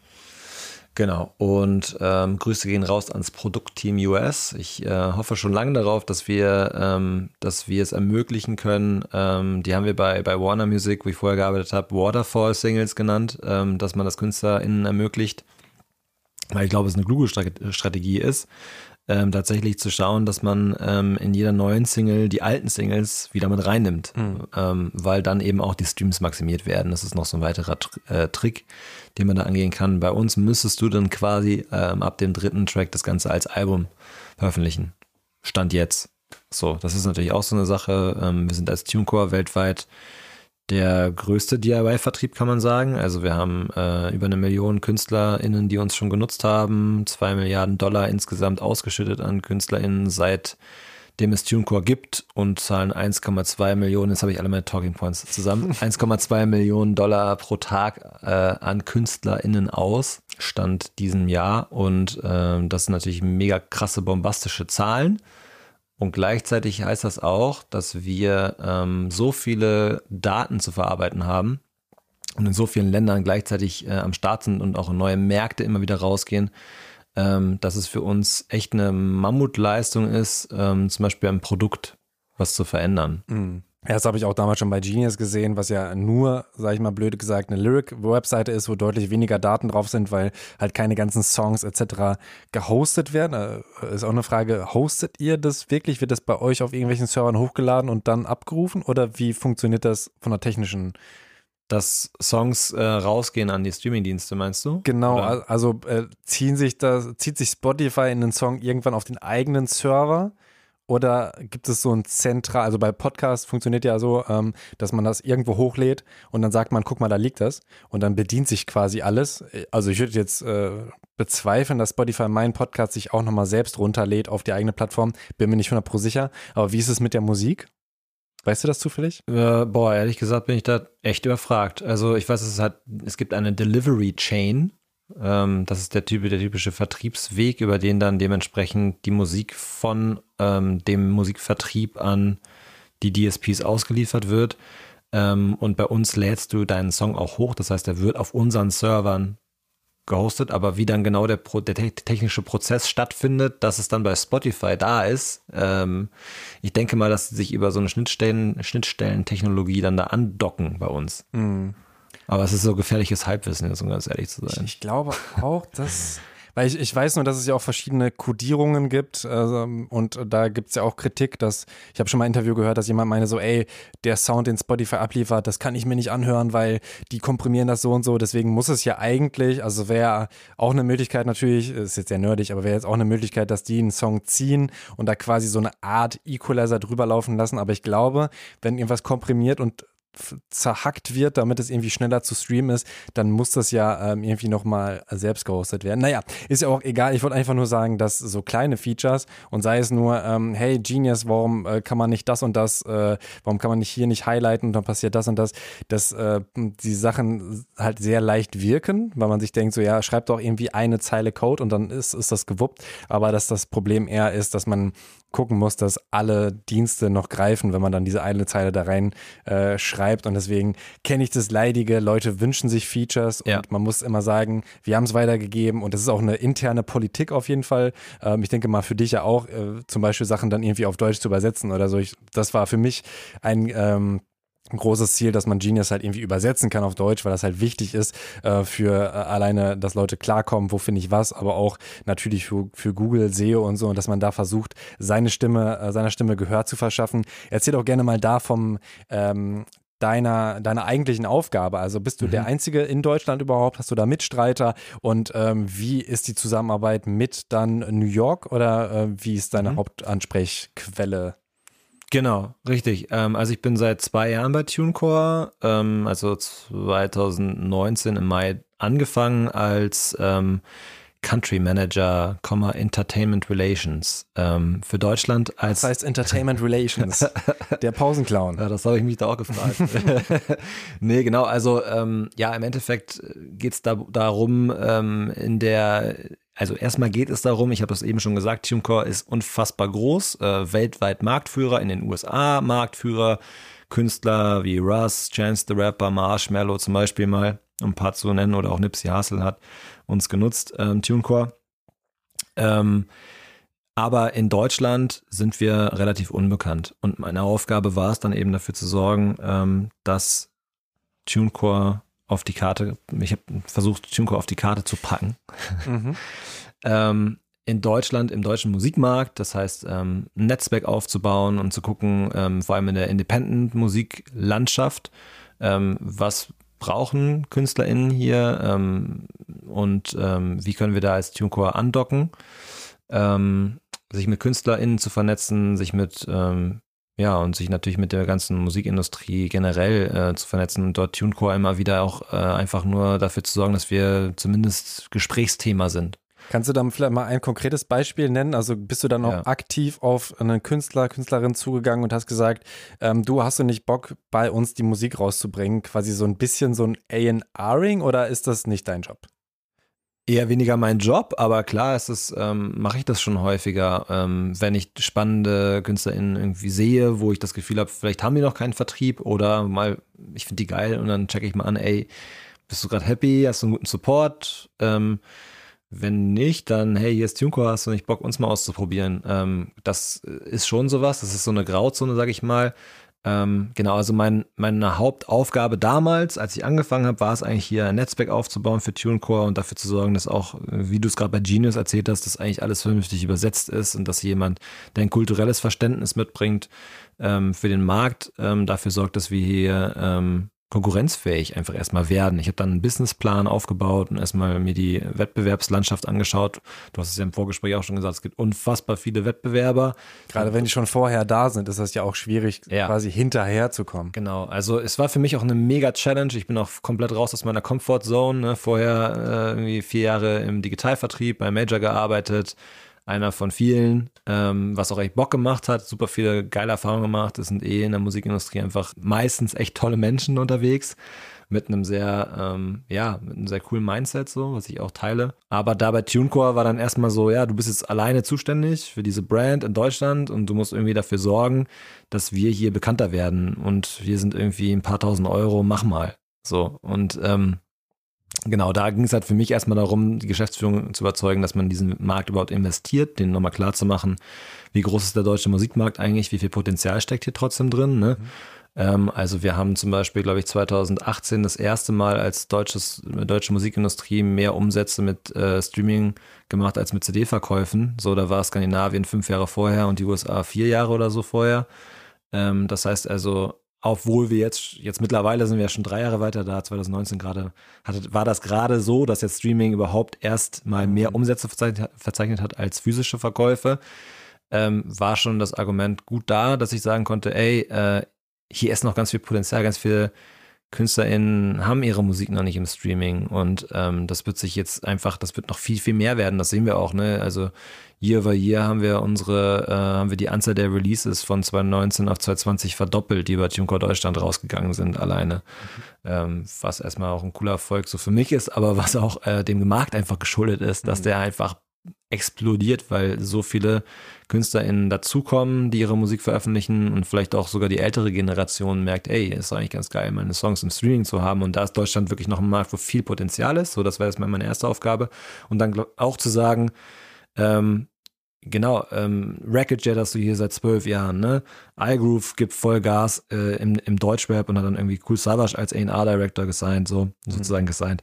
Genau. Und ähm, Grüße gehen raus ans Produktteam US. Ich äh, hoffe schon lange darauf, dass wir, ähm, dass wir es ermöglichen können. Ähm, die haben wir bei, bei Warner Music, wo ich vorher gearbeitet habe, Waterfall Singles genannt, ähm, dass man das KünstlerInnen ermöglicht. Weil ich glaube, es eine kluge Strategie ist, ähm, tatsächlich zu schauen, dass man ähm, in jeder neuen Single die alten Singles wieder mit reinnimmt, mhm. ähm, weil dann eben auch die Streams maximiert werden. Das ist noch so ein weiterer äh, Trick, den man da angehen kann. Bei uns müsstest du dann quasi ähm, ab dem dritten Track das Ganze als Album veröffentlichen. Stand jetzt. So, das ist natürlich auch so eine Sache. Ähm, wir sind als TuneCore weltweit der größte DIY-Vertrieb, kann man sagen. Also wir haben äh, über eine Million KünstlerInnen, die uns schon genutzt haben, zwei Milliarden Dollar insgesamt ausgeschüttet an KünstlerInnen seitdem es TuneCore gibt und zahlen 1,2 Millionen, jetzt habe ich alle meine Talking Points zusammen, *laughs* 1,2 Millionen Dollar pro Tag äh, an KünstlerInnen aus, Stand diesem Jahr. Und äh, das sind natürlich mega krasse, bombastische Zahlen. Und gleichzeitig heißt das auch, dass wir ähm, so viele Daten zu verarbeiten haben und in so vielen Ländern gleichzeitig äh, am Start sind und auch in neue Märkte immer wieder rausgehen, ähm, dass es für uns echt eine Mammutleistung ist, ähm, zum Beispiel ein Produkt was zu verändern. Mhm. Ja, das habe ich auch damals schon bei Genius gesehen, was ja nur, sage ich mal blöd gesagt, eine Lyric-Webseite ist, wo deutlich weniger Daten drauf sind, weil halt keine ganzen Songs etc. gehostet werden. Äh, ist auch eine Frage, hostet ihr das wirklich? Wird das bei euch auf irgendwelchen Servern hochgeladen und dann abgerufen? Oder wie funktioniert das von der technischen dass Songs äh, rausgehen an die Streamingdienste, meinst du? Genau, Oder? also äh, ziehen sich das, zieht sich Spotify in den Song irgendwann auf den eigenen Server oder gibt es so ein zentral, also bei Podcasts funktioniert ja so, ähm, dass man das irgendwo hochlädt und dann sagt man, guck mal, da liegt das. Und dann bedient sich quasi alles. Also ich würde jetzt äh, bezweifeln, dass Spotify meinen Podcast sich auch nochmal selbst runterlädt auf die eigene Plattform. Bin mir nicht 100 pro sicher. Aber wie ist es mit der Musik? Weißt du das zufällig? Äh, boah, ehrlich gesagt bin ich da echt überfragt. Also ich weiß, es hat, es gibt eine Delivery Chain ähm, das ist der, typ, der typische Vertriebsweg, über den dann dementsprechend die Musik von ähm, dem Musikvertrieb an die DSPs ausgeliefert wird. Ähm, und bei uns lädst du deinen Song auch hoch. Das heißt, er wird auf unseren Servern gehostet, aber wie dann genau der, Pro der technische Prozess stattfindet, dass es dann bei Spotify da ist. Ähm, ich denke mal, dass sie sich über so eine Schnittstellen, Schnittstellentechnologie dann da andocken bei uns. Mhm. Aber es ist so gefährliches Halbwissen, um ganz ehrlich zu sein. Ich, ich glaube auch, dass. Weil ich, ich weiß nur, dass es ja auch verschiedene Codierungen gibt also, und da gibt es ja auch Kritik, dass ich habe schon mal ein Interview gehört, dass jemand meine so, ey, der Sound, den Spotify abliefert, das kann ich mir nicht anhören, weil die komprimieren das so und so, deswegen muss es ja eigentlich, also wäre auch eine Möglichkeit natürlich, ist jetzt sehr nerdig, aber wäre jetzt auch eine Möglichkeit, dass die einen Song ziehen und da quasi so eine Art Equalizer drüber laufen lassen, aber ich glaube, wenn irgendwas komprimiert und zerhackt wird, damit es irgendwie schneller zu streamen ist, dann muss das ja ähm, irgendwie nochmal selbst gehostet werden. Naja, ist ja auch egal. Ich wollte einfach nur sagen, dass so kleine Features und sei es nur, ähm, hey Genius, warum äh, kann man nicht das und das, äh, warum kann man nicht hier nicht highlighten und dann passiert das und das, dass äh, die Sachen halt sehr leicht wirken, weil man sich denkt, so ja, schreibt doch irgendwie eine Zeile Code und dann ist, ist das gewuppt. Aber dass das Problem eher ist, dass man gucken muss, dass alle Dienste noch greifen, wenn man dann diese eine Zeile da rein äh, schreibt. Und deswegen kenne ich das Leidige. Leute wünschen sich Features und ja. man muss immer sagen, wir haben es weitergegeben und das ist auch eine interne Politik auf jeden Fall. Ähm, ich denke mal für dich ja auch, äh, zum Beispiel Sachen dann irgendwie auf Deutsch zu übersetzen oder so. Ich, das war für mich ein ähm, ein großes Ziel, dass man Genius halt irgendwie übersetzen kann auf Deutsch, weil das halt wichtig ist äh, für äh, alleine, dass Leute klarkommen, wo finde ich was, aber auch natürlich für, für Google, SEO und so und dass man da versucht, seine Stimme, äh, seiner Stimme Gehör zu verschaffen. Erzähl doch gerne mal da vom ähm, deiner, deiner eigentlichen Aufgabe? Also bist du mhm. der Einzige in Deutschland überhaupt? Hast du da Mitstreiter? Und ähm, wie ist die Zusammenarbeit mit dann New York oder äh, wie ist deine mhm. Hauptansprechquelle? Genau, richtig. Ähm, also ich bin seit zwei Jahren bei TuneCore, ähm, also 2019 im Mai angefangen als ähm, Country Manager, Entertainment Relations. Ähm, für Deutschland als. Das heißt Entertainment Relations. *laughs* der Pausenclown. Ja, das habe ich mich da auch gefragt. *laughs* nee, genau. Also, ähm, ja, im Endeffekt geht es da, darum, ähm, in der also erstmal geht es darum, ich habe es eben schon gesagt, TuneCore ist unfassbar groß, äh, weltweit Marktführer, in den USA Marktführer, Künstler wie Russ, Chance the Rapper, Marshmallow zum Beispiel mal, um ein paar zu nennen, oder auch Nipsey Hussle hat uns genutzt, ähm, TuneCore. Ähm, aber in Deutschland sind wir relativ unbekannt. Und meine Aufgabe war es dann eben dafür zu sorgen, ähm, dass TuneCore auf die Karte, ich habe versucht, TuneCore auf die Karte zu packen. Mhm. *laughs* ähm, in Deutschland, im deutschen Musikmarkt, das heißt, ähm, ein Netzwerk aufzubauen und zu gucken, ähm, vor allem in der Independent-Musiklandschaft, ähm, was brauchen KünstlerInnen hier ähm, und ähm, wie können wir da als TuneCore andocken, sich mit KünstlerInnen zu vernetzen, sich mit ja, und sich natürlich mit der ganzen Musikindustrie generell äh, zu vernetzen und dort TuneCore immer wieder auch äh, einfach nur dafür zu sorgen, dass wir zumindest Gesprächsthema sind. Kannst du dann vielleicht mal ein konkretes Beispiel nennen? Also bist du dann auch ja. aktiv auf einen Künstler, Künstlerin zugegangen und hast gesagt, ähm, du hast du nicht Bock, bei uns die Musik rauszubringen? Quasi so ein bisschen so ein A&R-Ing oder ist das nicht dein Job? Eher weniger mein Job, aber klar ist es, ähm, mache ich das schon häufiger, ähm, wenn ich spannende KünstlerInnen irgendwie sehe, wo ich das Gefühl habe, vielleicht haben die noch keinen Vertrieb oder mal, ich finde die geil und dann checke ich mal an, ey, bist du gerade happy, hast du einen guten Support? Ähm, wenn nicht, dann, hey, hier ist TuneCore, hast du nicht Bock, uns mal auszuprobieren? Ähm, das ist schon sowas, das ist so eine Grauzone, sag ich mal. Ähm, genau, also mein, meine Hauptaufgabe damals, als ich angefangen habe, war es eigentlich hier ein Netzwerk aufzubauen für TuneCore und dafür zu sorgen, dass auch, wie du es gerade bei Genius erzählt hast, dass eigentlich alles vernünftig übersetzt ist und dass jemand, der ein kulturelles Verständnis mitbringt ähm, für den Markt, ähm, dafür sorgt, dass wir hier ähm, konkurrenzfähig einfach erstmal werden. Ich habe dann einen Businessplan aufgebaut und erstmal mir die Wettbewerbslandschaft angeschaut. Du hast es ja im Vorgespräch auch schon gesagt, es gibt unfassbar viele Wettbewerber. Gerade wenn die schon vorher da sind, ist das ja auch schwierig, ja. quasi hinterher zu kommen. Genau, also es war für mich auch eine mega Challenge. Ich bin auch komplett raus aus meiner Comfortzone. Ne? Vorher äh, irgendwie vier Jahre im Digitalvertrieb bei Major gearbeitet einer von vielen, ähm, was auch echt Bock gemacht hat, super viele geile Erfahrungen gemacht. Es sind eh in der Musikindustrie einfach meistens echt tolle Menschen unterwegs mit einem sehr, ähm, ja, mit einem sehr coolen Mindset, so, was ich auch teile. Aber da bei TuneCore war dann erstmal so, ja, du bist jetzt alleine zuständig für diese Brand in Deutschland und du musst irgendwie dafür sorgen, dass wir hier bekannter werden und wir sind irgendwie ein paar tausend Euro, mach mal. So. Und ähm, Genau, da ging es halt für mich erstmal darum, die Geschäftsführung zu überzeugen, dass man in diesen Markt überhaupt investiert, den nochmal klar zu machen, wie groß ist der deutsche Musikmarkt eigentlich, wie viel Potenzial steckt hier trotzdem drin. Ne? Mhm. Ähm, also wir haben zum Beispiel, glaube ich, 2018 das erste Mal als deutsches, deutsche Musikindustrie mehr Umsätze mit äh, Streaming gemacht als mit CD-Verkäufen. So, da war Skandinavien fünf Jahre vorher und die USA vier Jahre oder so vorher. Ähm, das heißt also, obwohl wir jetzt, jetzt mittlerweile sind wir ja schon drei Jahre weiter da, 2019 gerade, hatte, war das gerade so, dass jetzt Streaming überhaupt erst mal mehr mhm. Umsätze verzeichnet, verzeichnet hat als physische Verkäufe. Ähm, war schon das Argument gut da, dass ich sagen konnte, ey, äh, hier ist noch ganz viel Potenzial, ganz viele KünstlerInnen haben ihre Musik noch nicht im Streaming und ähm, das wird sich jetzt einfach, das wird noch viel, viel mehr werden, das sehen wir auch, ne? Also Year over Year haben wir unsere, äh, haben wir die Anzahl der Releases von 2019 auf 2020 verdoppelt, die bei TuneCore Deutschland rausgegangen sind alleine. Mhm. Ähm, was erstmal auch ein cooler Erfolg so für mich ist, aber was auch äh, dem Markt einfach geschuldet ist, dass mhm. der einfach explodiert, weil so viele KünstlerInnen dazukommen, die ihre Musik veröffentlichen und vielleicht auch sogar die ältere Generation merkt, ey, ist eigentlich ganz geil, meine Songs im Streaming zu haben. Und da ist Deutschland wirklich noch ein Markt, wo viel Potenzial ist. So, das wäre jetzt mal meine erste Aufgabe. Und dann auch zu sagen, ähm, Genau, ähm, Racket Jet hast du hier seit zwölf Jahren, ne? iGroove gibt voll Gas äh, im, im Deutschrap und hat dann irgendwie Cool Savage als A&R-Director gesigned, so, mhm. sozusagen gesigned.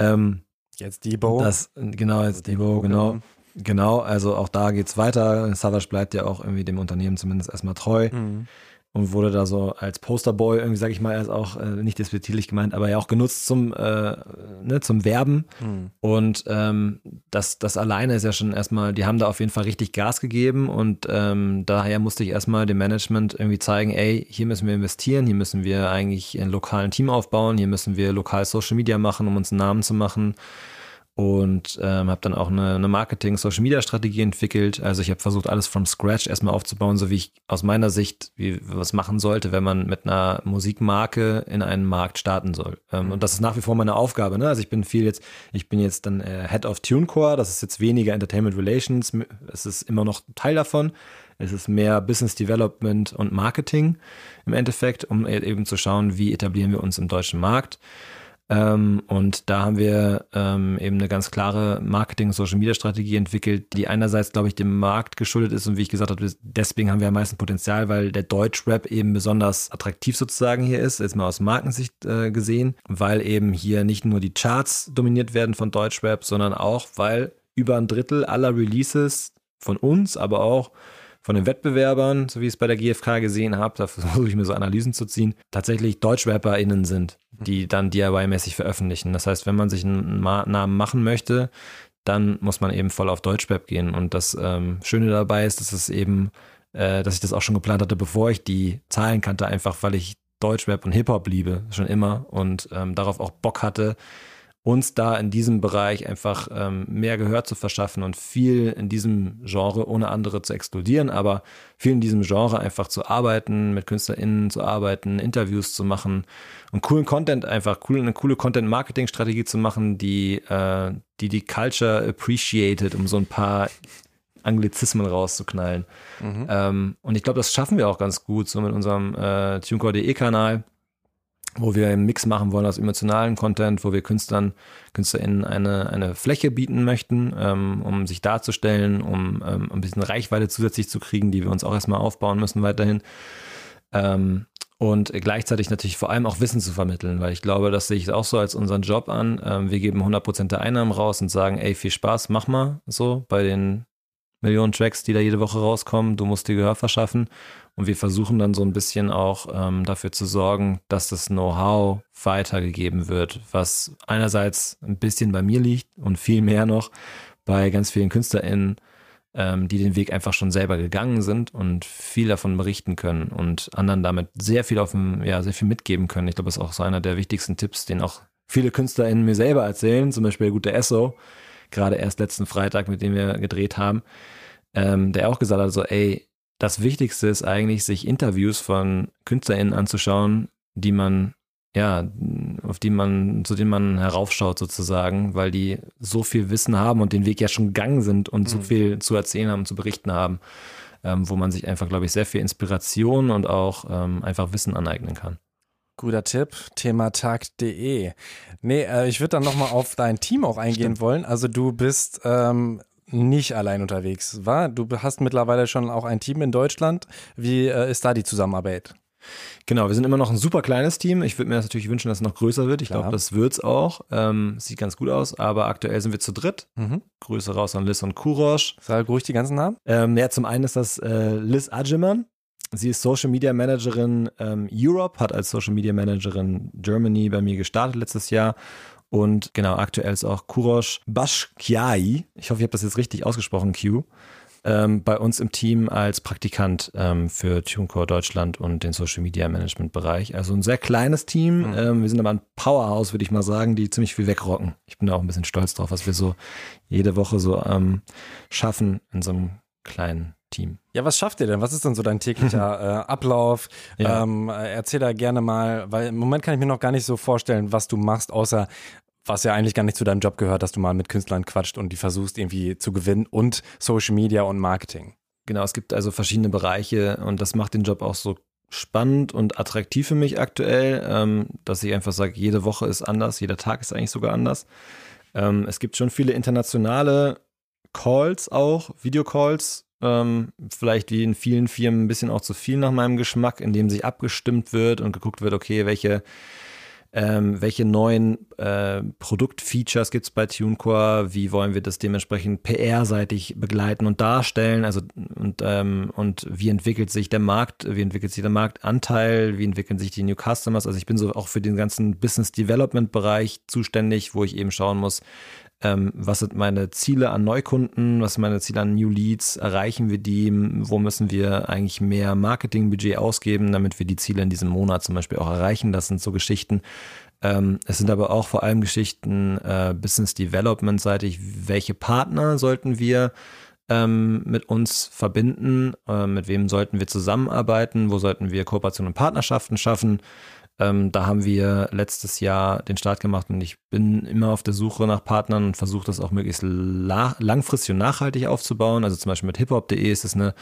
Ähm, jetzt Debo. Das, genau, jetzt also Debo, genau. Genau, also auch da geht's weiter. Savage bleibt ja auch irgendwie dem Unternehmen zumindest erstmal treu. Mhm und wurde da so als Posterboy irgendwie, sag ich mal, als auch äh, nicht despektierlich gemeint, aber ja auch genutzt zum, äh, ne, zum Werben. Mhm. Und ähm, das, das alleine ist ja schon erstmal, die haben da auf jeden Fall richtig Gas gegeben und ähm, daher musste ich erstmal dem Management irgendwie zeigen, ey, hier müssen wir investieren, hier müssen wir eigentlich ein lokalen Team aufbauen, hier müssen wir lokal Social Media machen, um uns einen Namen zu machen. Und ähm, habe dann auch eine, eine Marketing-Social-Media-Strategie entwickelt. Also ich habe versucht, alles from scratch erstmal aufzubauen, so wie ich aus meiner Sicht wie, was machen sollte, wenn man mit einer Musikmarke in einen Markt starten soll. Ähm, mhm. Und das ist nach wie vor meine Aufgabe. Ne? Also ich bin viel jetzt, ich bin jetzt dann äh, Head of TuneCore, das ist jetzt weniger Entertainment Relations, es ist immer noch Teil davon. Es ist mehr Business Development und Marketing im Endeffekt, um e-, eben zu schauen, wie etablieren wir uns im deutschen Markt. Ähm, und da haben wir ähm, eben eine ganz klare Marketing- und Social-Media-Strategie entwickelt, die einerseits, glaube ich, dem Markt geschuldet ist und wie ich gesagt habe, deswegen haben wir am meisten Potenzial, weil der Deutsch-Rap eben besonders attraktiv sozusagen hier ist, jetzt mal aus Markensicht äh, gesehen, weil eben hier nicht nur die Charts dominiert werden von Deutsch-Rap, sondern auch, weil über ein Drittel aller Releases von uns, aber auch von den Wettbewerbern, so wie ich es bei der GfK gesehen habe, da versuche ich mir so Analysen zu ziehen, tatsächlich DeutschrapperInnen sind, die dann DIY-mäßig veröffentlichen. Das heißt, wenn man sich einen Namen machen möchte, dann muss man eben voll auf Deutschrap gehen. Und das ähm, Schöne dabei ist, dass es eben, äh, dass ich das auch schon geplant hatte, bevor ich die Zahlen kannte, einfach weil ich Deutschrap und Hip-Hop liebe, schon immer und ähm, darauf auch Bock hatte, uns da in diesem Bereich einfach ähm, mehr Gehör zu verschaffen und viel in diesem Genre, ohne andere zu exkludieren, aber viel in diesem Genre einfach zu arbeiten, mit KünstlerInnen zu arbeiten, Interviews zu machen und coolen Content einfach, cool, eine coole Content-Marketing-Strategie zu machen, die, äh, die die Culture appreciated, um so ein paar Anglizismen rauszuknallen. Mhm. Ähm, und ich glaube, das schaffen wir auch ganz gut, so mit unserem äh, TuneCore.de Kanal wo wir einen Mix machen wollen aus emotionalen Content, wo wir Künstlern, KünstlerInnen eine, eine Fläche bieten möchten, ähm, um sich darzustellen, um ähm, ein bisschen Reichweite zusätzlich zu kriegen, die wir uns auch erstmal aufbauen müssen weiterhin. Ähm, und gleichzeitig natürlich vor allem auch Wissen zu vermitteln, weil ich glaube, das sehe ich auch so als unseren Job an. Ähm, wir geben 100% der Einnahmen raus und sagen, ey, viel Spaß, mach mal so bei den Millionen Tracks, die da jede Woche rauskommen. Du musst dir Gehör verschaffen. Und wir versuchen dann so ein bisschen auch ähm, dafür zu sorgen, dass das Know-how weitergegeben wird, was einerseits ein bisschen bei mir liegt und viel mehr noch bei ganz vielen KünstlerInnen, ähm, die den Weg einfach schon selber gegangen sind und viel davon berichten können und anderen damit sehr viel auf dem, ja, sehr viel mitgeben können. Ich glaube, das ist auch so einer der wichtigsten Tipps, den auch viele KünstlerInnen mir selber erzählen, zum Beispiel der gute Esso, gerade erst letzten Freitag, mit dem wir gedreht haben, ähm, der auch gesagt hat, so, ey, das Wichtigste ist eigentlich, sich Interviews von KünstlerInnen anzuschauen, die man, ja, auf die man, zu denen man heraufschaut sozusagen, weil die so viel Wissen haben und den Weg ja schon gegangen sind und mhm. so viel zu erzählen haben, zu berichten haben, ähm, wo man sich einfach, glaube ich, sehr viel Inspiration und auch ähm, einfach Wissen aneignen kann. Guter Tipp, thematag.de. Nee, äh, ich würde dann nochmal auf dein Team auch eingehen Stimmt. wollen. Also du bist ähm, nicht allein unterwegs, war? Du hast mittlerweile schon auch ein Team in Deutschland. Wie äh, ist da die Zusammenarbeit? Genau, wir sind immer noch ein super kleines Team. Ich würde mir das natürlich wünschen, dass es noch größer wird. Ich glaube, das wird es auch. Ähm, sieht ganz gut aus, aber aktuell sind wir zu dritt. Mhm. Grüße raus an Liz und Kurosch. Sag ruhig die ganzen Namen. Ähm, ja, zum einen ist das äh, Liz Ajiman. Sie ist Social Media Managerin ähm, Europe, hat als Social Media Managerin Germany bei mir gestartet letztes Jahr und genau, aktuell ist auch Kurosh Bashkiai, ich hoffe, ich habe das jetzt richtig ausgesprochen, Q, ähm, bei uns im Team als Praktikant ähm, für TuneCore Deutschland und den Social Media Management Bereich. Also ein sehr kleines Team. Mhm. Ähm, wir sind aber ein Powerhouse, würde ich mal sagen, die ziemlich viel wegrocken. Ich bin da auch ein bisschen stolz drauf, was wir so jede Woche so ähm, schaffen in so einem kleinen Team. Ja, was schafft ihr denn? Was ist denn so dein täglicher *laughs* äh, Ablauf? Ja. Ähm, äh, erzähl da gerne mal, weil im Moment kann ich mir noch gar nicht so vorstellen, was du machst, außer was ja eigentlich gar nicht zu deinem Job gehört, dass du mal mit Künstlern quatscht und die versuchst irgendwie zu gewinnen und Social Media und Marketing. Genau, es gibt also verschiedene Bereiche und das macht den Job auch so spannend und attraktiv für mich aktuell, ähm, dass ich einfach sage, jede Woche ist anders, jeder Tag ist eigentlich sogar anders. Ähm, es gibt schon viele internationale Calls auch, Videocalls, ähm, vielleicht wie in vielen Firmen ein bisschen auch zu viel nach meinem Geschmack, in dem sich abgestimmt wird und geguckt wird, okay, welche, ähm, welche neuen äh, Produktfeatures gibt es bei TuneCore, wie wollen wir das dementsprechend PR-seitig begleiten und darstellen, also und, ähm, und wie entwickelt sich der Markt, wie entwickelt sich der Marktanteil, wie entwickeln sich die New Customers, also ich bin so auch für den ganzen Business Development Bereich zuständig, wo ich eben schauen muss, ähm, was sind meine Ziele an Neukunden, was sind meine Ziele an New Leads, erreichen wir die, wo müssen wir eigentlich mehr Marketingbudget ausgeben, damit wir die Ziele in diesem Monat zum Beispiel auch erreichen. Das sind so Geschichten. Ähm, es sind aber auch vor allem Geschichten äh, Business Development seitig, welche Partner sollten wir ähm, mit uns verbinden, äh, mit wem sollten wir zusammenarbeiten, wo sollten wir Kooperationen und Partnerschaften schaffen ähm, da haben wir letztes Jahr den Start gemacht und ich bin immer auf der Suche nach Partnern und versuche das auch möglichst la langfristig und nachhaltig aufzubauen. Also zum Beispiel mit hiphop.de ist es eine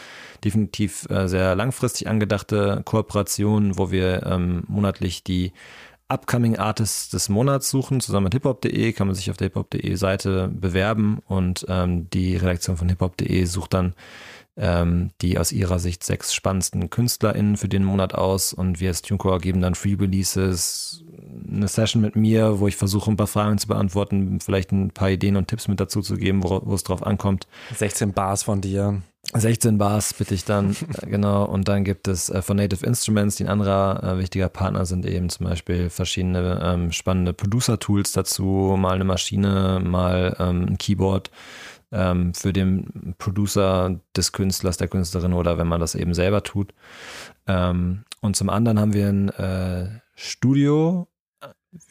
definitiv äh, sehr langfristig angedachte Kooperation, wo wir ähm, monatlich die Upcoming Artists des Monats suchen. Zusammen mit hiphop.de kann man sich auf der hiphop.de Seite bewerben und ähm, die Redaktion von hiphop.de sucht dann ähm, die aus ihrer Sicht sechs spannendsten KünstlerInnen für den Monat aus und wir als TuneCore geben dann Free Releases, eine Session mit mir, wo ich versuche, ein paar Fragen zu beantworten, vielleicht ein paar Ideen und Tipps mit dazu zu geben, wo, wo es drauf ankommt. 16 Bars von dir. 16 Bars bitte ich dann, *laughs* genau. Und dann gibt es äh, von Native Instruments, die ein anderer äh, wichtiger Partner sind, eben zum Beispiel verschiedene ähm, spannende Producer-Tools dazu, mal eine Maschine, mal ähm, ein Keyboard ähm, für den Producer des Künstlers, der Künstlerin oder wenn man das eben selber tut. Ähm, und zum anderen haben wir ein äh, Studio.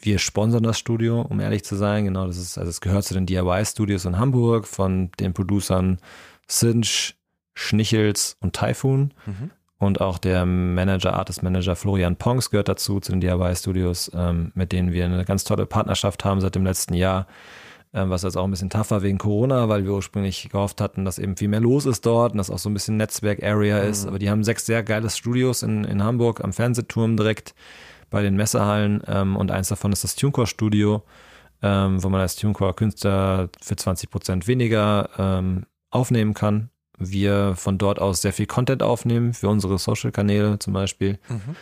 Wir sponsern das Studio, um ehrlich zu sein. Genau, das ist, also es gehört zu den DIY-Studios in Hamburg von den Producern Sinch, Schnichels und Typhoon. Mhm. Und auch der Manager, Artist Manager Florian Pongs gehört dazu, zu den DIY-Studios, ähm, mit denen wir eine ganz tolle Partnerschaft haben seit dem letzten Jahr was jetzt auch ein bisschen tougher wegen Corona, weil wir ursprünglich gehofft hatten, dass eben viel mehr los ist dort und dass auch so ein bisschen Netzwerk-Area mhm. ist. Aber die haben sechs sehr geile Studios in, in Hamburg am Fernsehturm direkt bei den Messehallen ähm, und eins davon ist das TuneCore-Studio, ähm, wo man als TuneCore-Künstler für 20 Prozent weniger ähm, aufnehmen kann. Wir von dort aus sehr viel Content aufnehmen für unsere Social-Kanäle zum Beispiel. Mhm.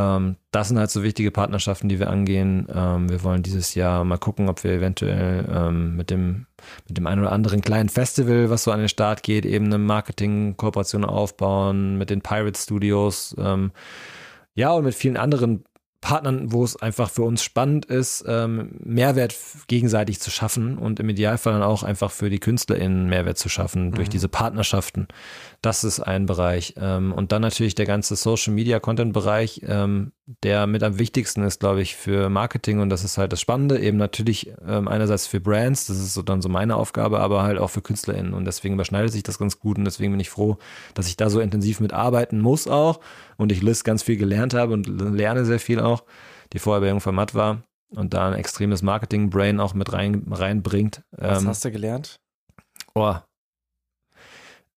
Ähm, das sind halt so wichtige Partnerschaften, die wir angehen. Ähm, wir wollen dieses Jahr mal gucken, ob wir eventuell ähm, mit dem mit dem einen oder anderen kleinen Festival, was so an den Start geht, eben eine Marketing-Kooperation aufbauen mit den Pirate Studios. Ja, und mit vielen anderen Partnern, wo es einfach für uns spannend ist, Mehrwert gegenseitig zu schaffen und im Idealfall dann auch einfach für die KünstlerInnen Mehrwert zu schaffen durch mhm. diese Partnerschaften. Das ist ein Bereich. Ähm, und dann natürlich der ganze Social Media Content Bereich, ähm, der mit am wichtigsten ist, glaube ich, für Marketing. Und das ist halt das Spannende, eben natürlich ähm, einerseits für Brands, das ist so dann so meine Aufgabe, aber halt auch für KünstlerInnen. Und deswegen überschneidet sich das ganz gut. Und deswegen bin ich froh, dass ich da so intensiv mitarbeiten muss auch. Und ich Liz ganz viel gelernt habe und lerne sehr viel auch, die vorher bei Jungformat war. Und da ein extremes Marketing-Brain auch mit rein, reinbringt. Was hast du gelernt? Oh,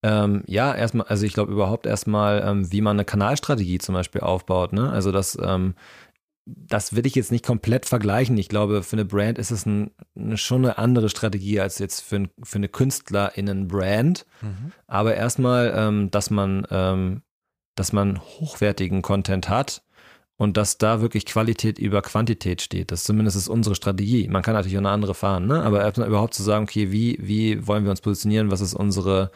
ähm, ja, erstmal, also ich glaube überhaupt erstmal, ähm, wie man eine Kanalstrategie zum Beispiel aufbaut. Ne? Also das, ähm, das will ich jetzt nicht komplett vergleichen. Ich glaube, für eine Brand ist es ein, eine, schon eine andere Strategie als jetzt für, ein, für eine KünstlerInnen-Brand. Mhm. Aber erstmal, ähm, dass man, ähm, dass man hochwertigen Content hat und dass da wirklich Qualität über Quantität steht. Das zumindest ist unsere Strategie. Man kann natürlich auch eine andere fahren, ne? aber erstmal überhaupt zu sagen, okay, wie, wie wollen wir uns positionieren? Was ist unsere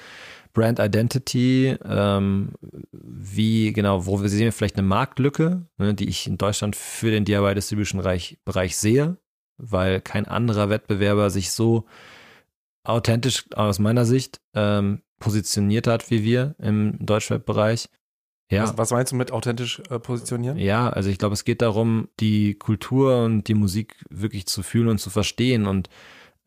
Brand Identity, ähm, wie genau, wo wir sehen vielleicht eine Marktlücke, ne, die ich in Deutschland für den DIY Distribution Bereich sehe, weil kein anderer Wettbewerber sich so authentisch aus meiner Sicht ähm, positioniert hat wie wir im Deutschweb-Bereich. Ja. Was, was, meinst du mit authentisch äh, positionieren? Ja, also ich glaube, es geht darum, die Kultur und die Musik wirklich zu fühlen und zu verstehen und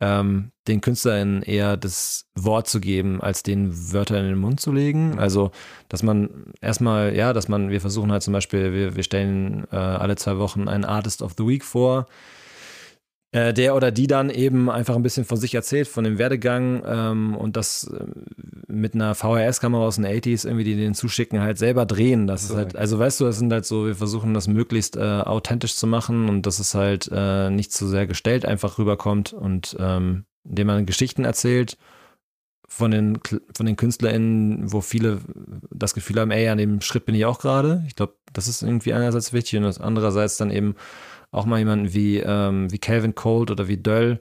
ähm, den KünstlerInnen eher das Wort zu geben, als den Wörter in den Mund zu legen. Also, dass man erstmal, ja, dass man, wir versuchen halt zum Beispiel, wir, wir stellen äh, alle zwei Wochen einen Artist of the Week vor, äh, der oder die dann eben einfach ein bisschen von sich erzählt, von dem Werdegang ähm, und das äh, mit einer VHS-Kamera aus den 80s irgendwie, die den zuschicken, halt selber drehen. Das so, ist halt, also weißt du, das sind halt so, wir versuchen das möglichst äh, authentisch zu machen und dass es halt äh, nicht zu sehr gestellt einfach rüberkommt und ähm, indem man Geschichten erzählt von den, von den KünstlerInnen, wo viele das Gefühl haben, ey, an dem Schritt bin ich auch gerade. Ich glaube, das ist irgendwie einerseits wichtig und andererseits dann eben auch mal jemanden wie, ähm, wie Calvin Cold oder wie Döll,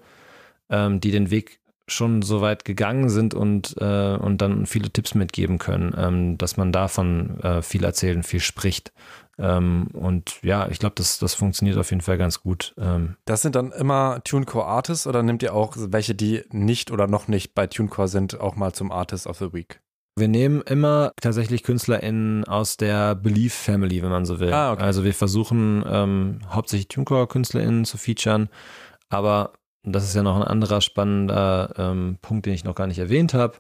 ähm, die den Weg schon so weit gegangen sind und, äh, und dann viele Tipps mitgeben können, ähm, dass man davon äh, viel erzählt und viel spricht. Ähm, und ja, ich glaube, das, das funktioniert auf jeden Fall ganz gut. Ähm, das sind dann immer TuneCore Artists oder nehmt ihr auch welche, die nicht oder noch nicht bei TuneCore sind, auch mal zum Artist of the Week? Wir nehmen immer tatsächlich KünstlerInnen aus der Belief Family, wenn man so will. Ah, okay. Also wir versuchen ähm, hauptsächlich TuneCore-KünstlerInnen zu featuren, aber das ist ja noch ein anderer spannender ähm, Punkt, den ich noch gar nicht erwähnt habe,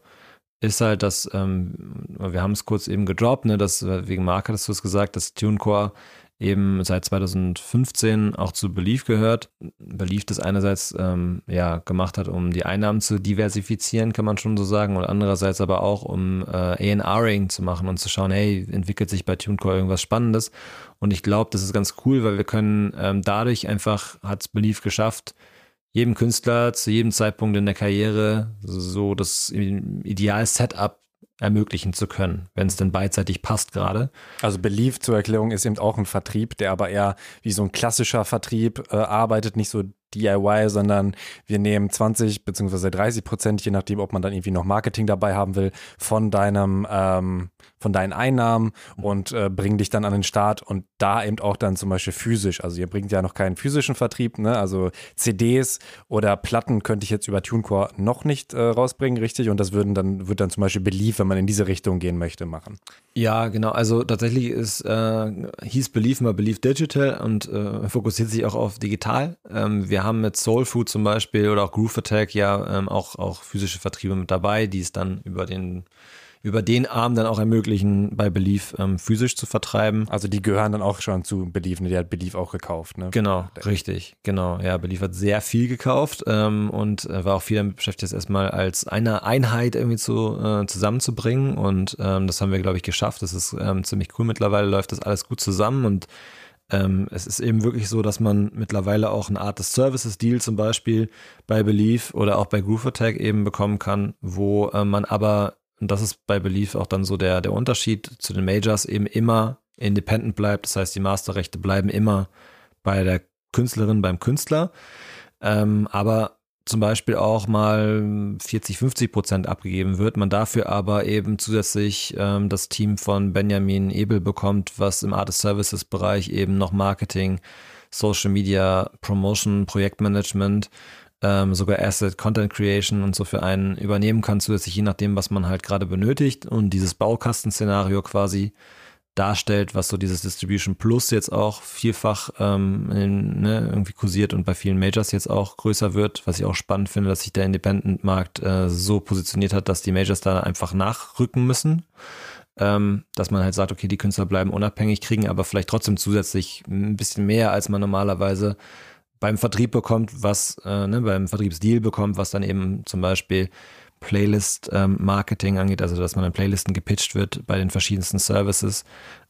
ist halt, dass ähm, wir haben es kurz eben gedroppt, ne, dass wegen Mark hattest du es gesagt, dass TuneCore eben seit 2015 auch zu Belief gehört. Belief das einerseits ähm, ja gemacht hat, um die Einnahmen zu diversifizieren, kann man schon so sagen, und andererseits aber auch, um äh, A&Ring zu machen und zu schauen, hey, entwickelt sich bei TuneCore irgendwas Spannendes. Und ich glaube, das ist ganz cool, weil wir können ähm, dadurch einfach, hat Belief geschafft, jedem Künstler zu jedem Zeitpunkt in der Karriere so das Ideal-Setup ermöglichen zu können, wenn es denn beidseitig passt gerade. Also Belief zur Erklärung ist eben auch ein Vertrieb, der aber eher wie so ein klassischer Vertrieb äh, arbeitet, nicht so DIY, sondern wir nehmen 20 bzw. 30 Prozent, je nachdem, ob man dann irgendwie noch Marketing dabei haben will, von deinem, ähm, von deinen Einnahmen und äh, bringen dich dann an den Start und da eben auch dann zum Beispiel physisch. Also ihr bringt ja noch keinen physischen Vertrieb, ne? Also CDs oder Platten könnte ich jetzt über TuneCore noch nicht äh, rausbringen, richtig? Und das würden dann, wird dann zum Beispiel Belief, wenn man in diese Richtung gehen möchte, machen. Ja, genau. Also tatsächlich ist, äh, hieß Belief mal Belief Digital und äh, fokussiert sich auch auf digital. Ähm, wir haben mit Soul Food zum Beispiel oder auch Groove Attack ja ähm, auch, auch physische Vertriebe mit dabei, die es dann über den über den Arm dann auch ermöglichen, bei Belief ähm, physisch zu vertreiben. Also die gehören dann auch schon zu Belief, ne? Die hat Belief auch gekauft, ne? Genau, richtig, genau. Ja, Belief hat sehr viel gekauft ähm, und äh, war auch viel damit beschäftigt, das erstmal als eine Einheit irgendwie zu, äh, zusammenzubringen. Und ähm, das haben wir, glaube ich, geschafft. Das ist ähm, ziemlich cool. Mittlerweile läuft das alles gut zusammen und ähm, es ist eben wirklich so, dass man mittlerweile auch eine Art des Services-Deal zum Beispiel bei Belief oder auch bei Groove Attack eben bekommen kann, wo äh, man aber und das ist bei Belief auch dann so der, der Unterschied zu den Majors, eben immer independent bleibt. Das heißt, die Masterrechte bleiben immer bei der Künstlerin, beim Künstler. Ähm, aber zum Beispiel auch mal 40, 50 Prozent abgegeben wird, man dafür aber eben zusätzlich ähm, das Team von Benjamin Ebel bekommt, was im Artist Services Bereich eben noch Marketing, Social Media, Promotion, Projektmanagement ähm, sogar Asset Content Creation und so für einen übernehmen kann, zusätzlich je nachdem, was man halt gerade benötigt. Und dieses Baukastenszenario quasi darstellt, was so dieses Distribution Plus jetzt auch vielfach ähm, in, ne, irgendwie kursiert und bei vielen Majors jetzt auch größer wird, was ich auch spannend finde, dass sich der Independent-Markt äh, so positioniert hat, dass die Majors da einfach nachrücken müssen. Ähm, dass man halt sagt, okay, die Künstler bleiben unabhängig, kriegen aber vielleicht trotzdem zusätzlich ein bisschen mehr, als man normalerweise beim Vertrieb bekommt, was, äh, ne, beim Vertriebsdeal bekommt, was dann eben zum Beispiel Playlist-Marketing ähm, angeht, also dass man in Playlisten gepitcht wird bei den verschiedensten Services,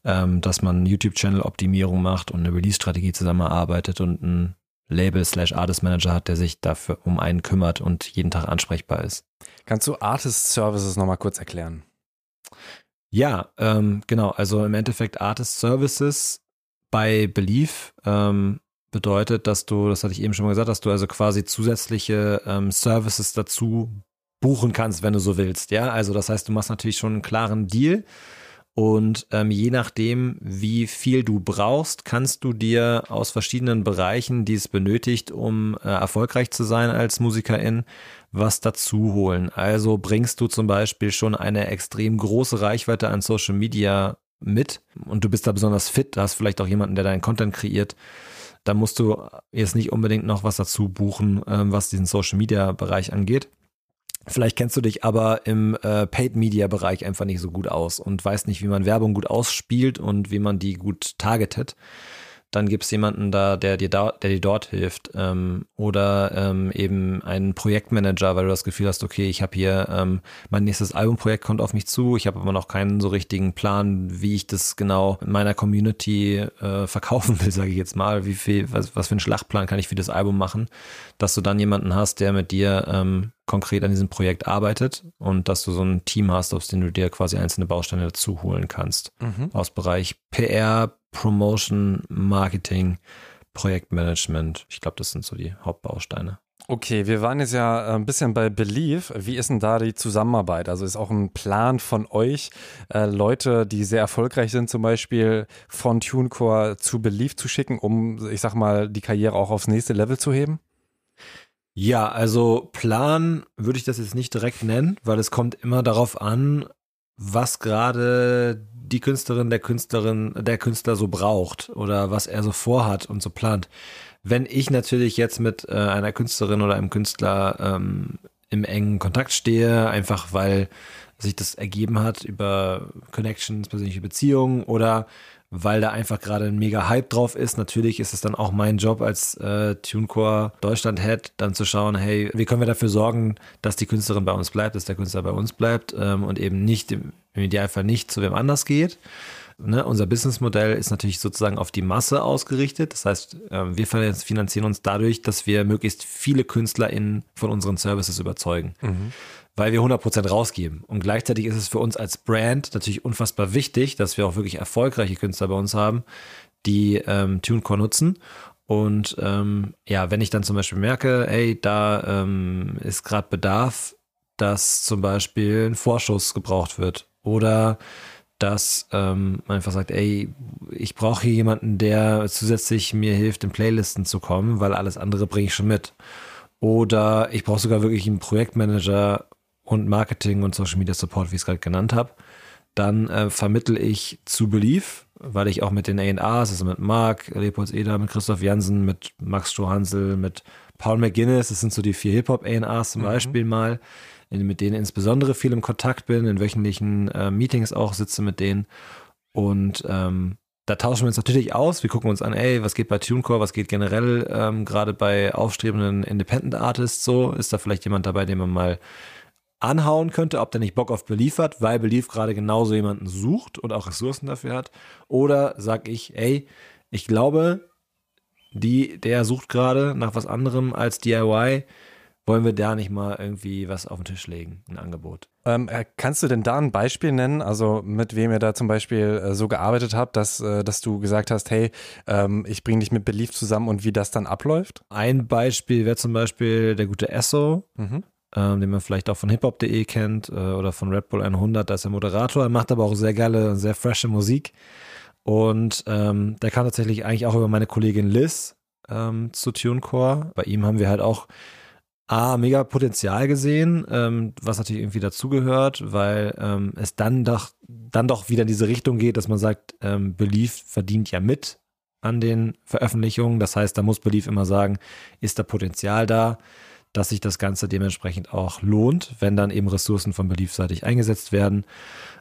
ähm, dass man YouTube-Channel-Optimierung macht und eine Release-Strategie zusammenarbeitet und ein Label slash Artist Manager hat, der sich dafür um einen kümmert und jeden Tag ansprechbar ist. Kannst du Artist Services nochmal kurz erklären? Ja, ähm, genau. Also im Endeffekt Artist Services bei Belief ähm, bedeutet, dass du, das hatte ich eben schon mal gesagt, dass du also quasi zusätzliche ähm, Services dazu buchen kannst, wenn du so willst. Ja, also das heißt, du machst natürlich schon einen klaren Deal und ähm, je nachdem, wie viel du brauchst, kannst du dir aus verschiedenen Bereichen, die es benötigt, um äh, erfolgreich zu sein als Musikerin, was dazu holen. Also bringst du zum Beispiel schon eine extrem große Reichweite an Social Media mit und du bist da besonders fit, da hast vielleicht auch jemanden, der deinen Content kreiert da musst du jetzt nicht unbedingt noch was dazu buchen, ähm, was diesen Social Media Bereich angeht. Vielleicht kennst du dich aber im äh, Paid Media Bereich einfach nicht so gut aus und weißt nicht, wie man Werbung gut ausspielt und wie man die gut targetet dann gibt es jemanden da, der dir da, der dir dort hilft. Ähm, oder ähm, eben einen Projektmanager, weil du das Gefühl hast, okay, ich habe hier ähm, mein nächstes Albumprojekt kommt auf mich zu, ich habe aber noch keinen so richtigen Plan, wie ich das genau in meiner Community äh, verkaufen will, *laughs* sage ich jetzt mal. Wie viel, was, was für einen Schlachtplan kann ich für das Album machen, dass du dann jemanden hast, der mit dir ähm, konkret an diesem Projekt arbeitet und dass du so ein Team hast, aus dem du dir quasi einzelne Bausteine dazu holen kannst. Mhm. Aus Bereich PR, Promotion, Marketing, Projektmanagement. Ich glaube, das sind so die Hauptbausteine. Okay, wir waren jetzt ja äh, ein bisschen bei Believe. Wie ist denn da die Zusammenarbeit? Also ist auch ein Plan von euch, äh, Leute, die sehr erfolgreich sind, zum Beispiel von TuneCore zu Believe zu schicken, um, ich sag mal, die Karriere auch aufs nächste Level zu heben? Ja, also Plan würde ich das jetzt nicht direkt nennen, weil es kommt immer darauf an, was gerade die Künstlerin, der Künstlerin, der Künstler so braucht oder was er so vorhat und so plant. Wenn ich natürlich jetzt mit äh, einer Künstlerin oder einem Künstler ähm, im engen Kontakt stehe, einfach weil sich das ergeben hat über Connections, persönliche Beziehungen oder weil da einfach gerade ein mega Hype drauf ist. Natürlich ist es dann auch mein Job als äh, TuneCore Deutschland-Head, dann zu schauen, hey, wie können wir dafür sorgen, dass die Künstlerin bei uns bleibt, dass der Künstler bei uns bleibt ähm, und eben nicht im, Idealfall nicht zu wem anders geht. Ne, unser Businessmodell ist natürlich sozusagen auf die Masse ausgerichtet. Das heißt, äh, wir finanzieren uns dadurch, dass wir möglichst viele KünstlerInnen von unseren Services überzeugen, mhm. Weil wir 100% rausgeben. Und gleichzeitig ist es für uns als Brand natürlich unfassbar wichtig, dass wir auch wirklich erfolgreiche Künstler bei uns haben, die ähm, TuneCore nutzen. Und ähm, ja, wenn ich dann zum Beispiel merke, ey, da ähm, ist gerade Bedarf, dass zum Beispiel ein Vorschuss gebraucht wird oder dass ähm, man einfach sagt, ey, ich brauche hier jemanden, der zusätzlich mir hilft, in Playlisten zu kommen, weil alles andere bringe ich schon mit. Oder ich brauche sogar wirklich einen Projektmanager und Marketing und Social Media Support, wie ich es gerade genannt habe. Dann äh, vermittel ich zu Belief, weil ich auch mit den A&As, also mit Marc Leopolds Eder, mit Christoph Jansen, mit Max Strohansel, mit Paul McGuinness, das sind so die vier Hip-Hop-A&As zum mhm. Beispiel mal, mit denen insbesondere viel im Kontakt bin, in wöchentlichen äh, Meetings auch sitze mit denen. Und ähm, da tauschen wir uns natürlich aus. Wir gucken uns an, ey, was geht bei TuneCore, was geht generell ähm, gerade bei aufstrebenden Independent Artists so? Ist da vielleicht jemand dabei, den man mal anhauen könnte, ob der nicht Bock auf Belief hat, weil Belief gerade genauso jemanden sucht und auch Ressourcen dafür hat? Oder sag ich, ey, ich glaube, die, der sucht gerade nach was anderem als DIY wollen wir da nicht mal irgendwie was auf den Tisch legen, ein Angebot? Ähm, äh, kannst du denn da ein Beispiel nennen, also mit wem ihr da zum Beispiel äh, so gearbeitet habt, dass, äh, dass du gesagt hast, hey, ähm, ich bringe dich mit Belief zusammen und wie das dann abläuft? Ein Beispiel wäre zum Beispiel der gute Esso, mhm. Ähm, den man vielleicht auch von hiphop.de kennt äh, oder von Red Bull 100, da ist er Moderator, er macht aber auch sehr geile, sehr frische Musik und ähm, der kam tatsächlich eigentlich auch über meine Kollegin Liz ähm, zu TuneCore. Bei ihm haben wir halt auch A, mega Potenzial gesehen, ähm, was natürlich irgendwie dazugehört, weil ähm, es dann doch, dann doch wieder in diese Richtung geht, dass man sagt, ähm, Belief verdient ja mit an den Veröffentlichungen. Das heißt, da muss Belief immer sagen, ist da Potenzial da? Dass sich das Ganze dementsprechend auch lohnt, wenn dann eben Ressourcen von beliefseitig eingesetzt werden.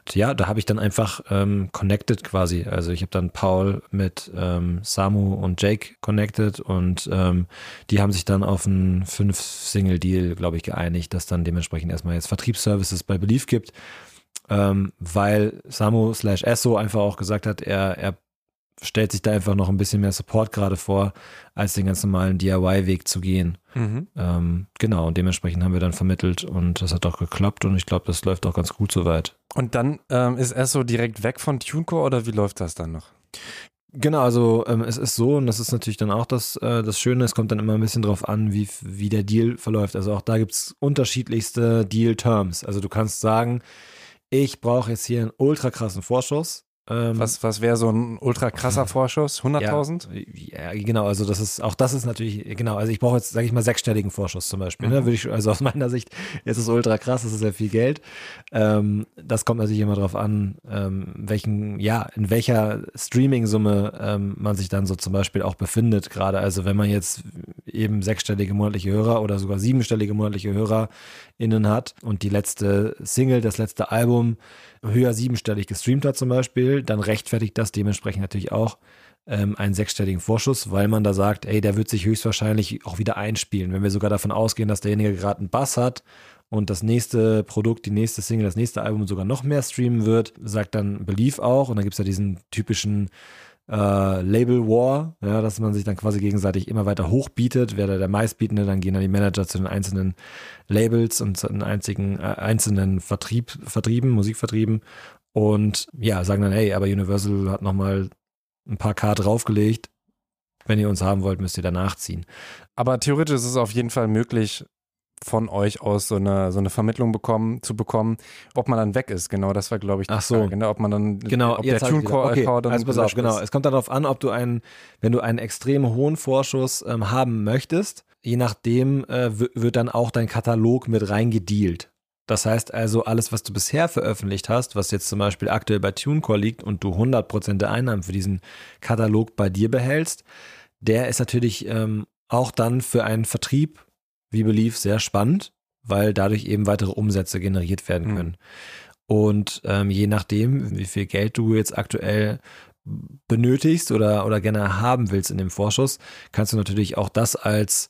Und ja, da habe ich dann einfach ähm, connected quasi. Also ich habe dann Paul mit ähm, Samu und Jake connected und ähm, die haben sich dann auf einen Fünf-Single-Deal, glaube ich, geeinigt, dass dann dementsprechend erstmal jetzt Vertriebsservices bei Belief gibt. Ähm, weil Samu slash Esso einfach auch gesagt hat, er, er stellt sich da einfach noch ein bisschen mehr Support gerade vor, als den ganz normalen DIY-Weg zu gehen. Mhm. Ähm, genau, und dementsprechend haben wir dann vermittelt und das hat auch geklappt und ich glaube, das läuft auch ganz gut soweit. Und dann ähm, ist er so direkt weg von TuneCore oder wie läuft das dann noch? Genau, also ähm, es ist so, und das ist natürlich dann auch das, äh, das Schöne, es kommt dann immer ein bisschen drauf an, wie, wie der Deal verläuft. Also auch da gibt es unterschiedlichste Deal-Terms. Also du kannst sagen, ich brauche jetzt hier einen ultra krassen Vorschuss ähm, was was wäre so ein ultra krasser Vorschuss? 100.000? *laughs* Ja, ja, genau. Also das ist auch das ist natürlich genau. Also ich brauche jetzt sage ich mal sechsstelligen Vorschuss zum Beispiel. Ne? Mhm. Ne? Würde ich also aus meiner Sicht ist es ultra krass. Das ist ja viel Geld. Ähm, das kommt natürlich immer darauf an, ähm, welchen ja in welcher Streaming-Summe ähm, man sich dann so zum Beispiel auch befindet gerade. Also wenn man jetzt eben sechsstellige monatliche Hörer oder sogar siebenstellige monatliche HörerInnen hat und die letzte Single, das letzte Album höher siebenstellig gestreamt hat zum Beispiel, dann rechtfertigt das dementsprechend natürlich auch ähm, einen sechsstelligen Vorschuss, weil man da sagt, ey, der wird sich höchstwahrscheinlich auch wieder einspielen. Wenn wir sogar davon ausgehen, dass derjenige gerade einen Bass hat und das nächste Produkt, die nächste Single, das nächste Album sogar noch mehr streamen wird, sagt dann Belief auch. Und dann gibt es ja diesen typischen äh, Label War, ja, dass man sich dann quasi gegenseitig immer weiter hochbietet. Wer da der meistbietende, dann gehen dann die Manager zu den einzelnen Labels und zu den einzigen, äh, einzelnen Vertrieb, Vertrieben, Musikvertrieben und ja, sagen dann, hey, aber Universal hat nochmal ein paar K draufgelegt. Wenn ihr uns haben wollt, müsst ihr danach ziehen. Aber theoretisch ist es auf jeden Fall möglich, von euch aus so eine, so eine Vermittlung bekommen, zu bekommen, ob man dann weg ist. Genau, das war, glaube ich, die Ach so. Frage, ne? ob man dann, genau, ob der TuneCore okay, dann also pass auf, genau. Es kommt darauf an, ob du einen, wenn du einen extrem hohen Vorschuss ähm, haben möchtest, je nachdem äh, wird dann auch dein Katalog mit reingedealt. Das heißt also, alles, was du bisher veröffentlicht hast, was jetzt zum Beispiel aktuell bei TuneCore liegt und du 100% der Einnahmen für diesen Katalog bei dir behältst, der ist natürlich ähm, auch dann für einen Vertrieb wie Belief sehr spannend, weil dadurch eben weitere Umsätze generiert werden mhm. können. Mhm. Und ähm, je nachdem, wie viel Geld du jetzt aktuell benötigst oder, oder gerne haben willst in dem Vorschuss, kannst du natürlich auch das als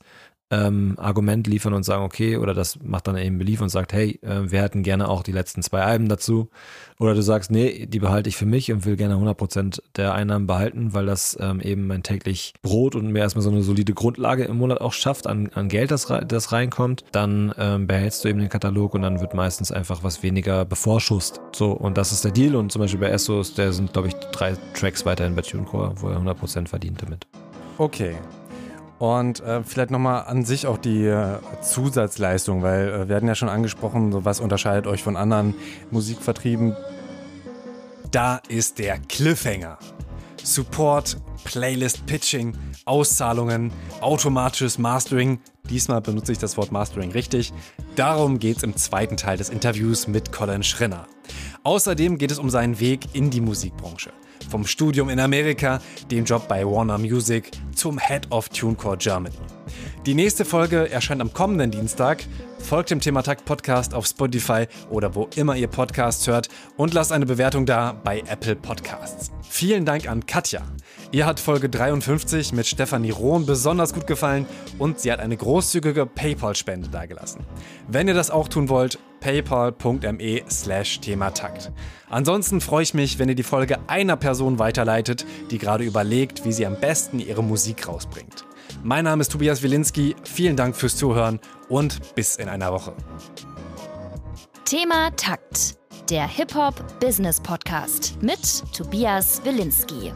ähm, Argument liefern und sagen, okay, oder das macht dann eben Belief und sagt, hey, äh, wir hätten gerne auch die letzten zwei Alben dazu. Oder du sagst, nee, die behalte ich für mich und will gerne 100% der Einnahmen behalten, weil das ähm, eben mein täglich Brot und mir erstmal so eine solide Grundlage im Monat auch schafft an, an Geld, das, das reinkommt. Dann ähm, behältst du eben den Katalog und dann wird meistens einfach was weniger bevorschusst. So, und das ist der Deal. Und zum Beispiel bei Essos, der sind, glaube ich, drei Tracks weiterhin bei TuneCore, wo er 100% verdient damit. Okay, und äh, vielleicht nochmal an sich auch die äh, Zusatzleistung, weil äh, wir hatten ja schon angesprochen, so was unterscheidet euch von anderen Musikvertrieben. Da ist der Cliffhanger. Support, Playlist Pitching, Auszahlungen, automatisches Mastering. Diesmal benutze ich das Wort Mastering richtig. Darum geht es im zweiten Teil des Interviews mit Colin Schrinner. Außerdem geht es um seinen Weg in die Musikbranche. Vom Studium in Amerika, dem Job bei Warner Music zum Head of TuneCore Germany. Die nächste Folge erscheint am kommenden Dienstag. Folgt dem Thema Takt Podcast auf Spotify oder wo immer ihr Podcasts hört und lasst eine Bewertung da bei Apple Podcasts. Vielen Dank an Katja. Ihr hat Folge 53 mit Stefanie Rohn besonders gut gefallen und sie hat eine großzügige PayPal-Spende dagelassen. Wenn ihr das auch tun wollt, paypal.me slash thematakt. Ansonsten freue ich mich, wenn ihr die Folge einer Person weiterleitet, die gerade überlegt, wie sie am besten ihre Musik rausbringt. Mein Name ist Tobias Wilinski, vielen Dank fürs Zuhören und bis in einer Woche. Thema Takt, der Hip-Hop-Business-Podcast mit Tobias Wilinski.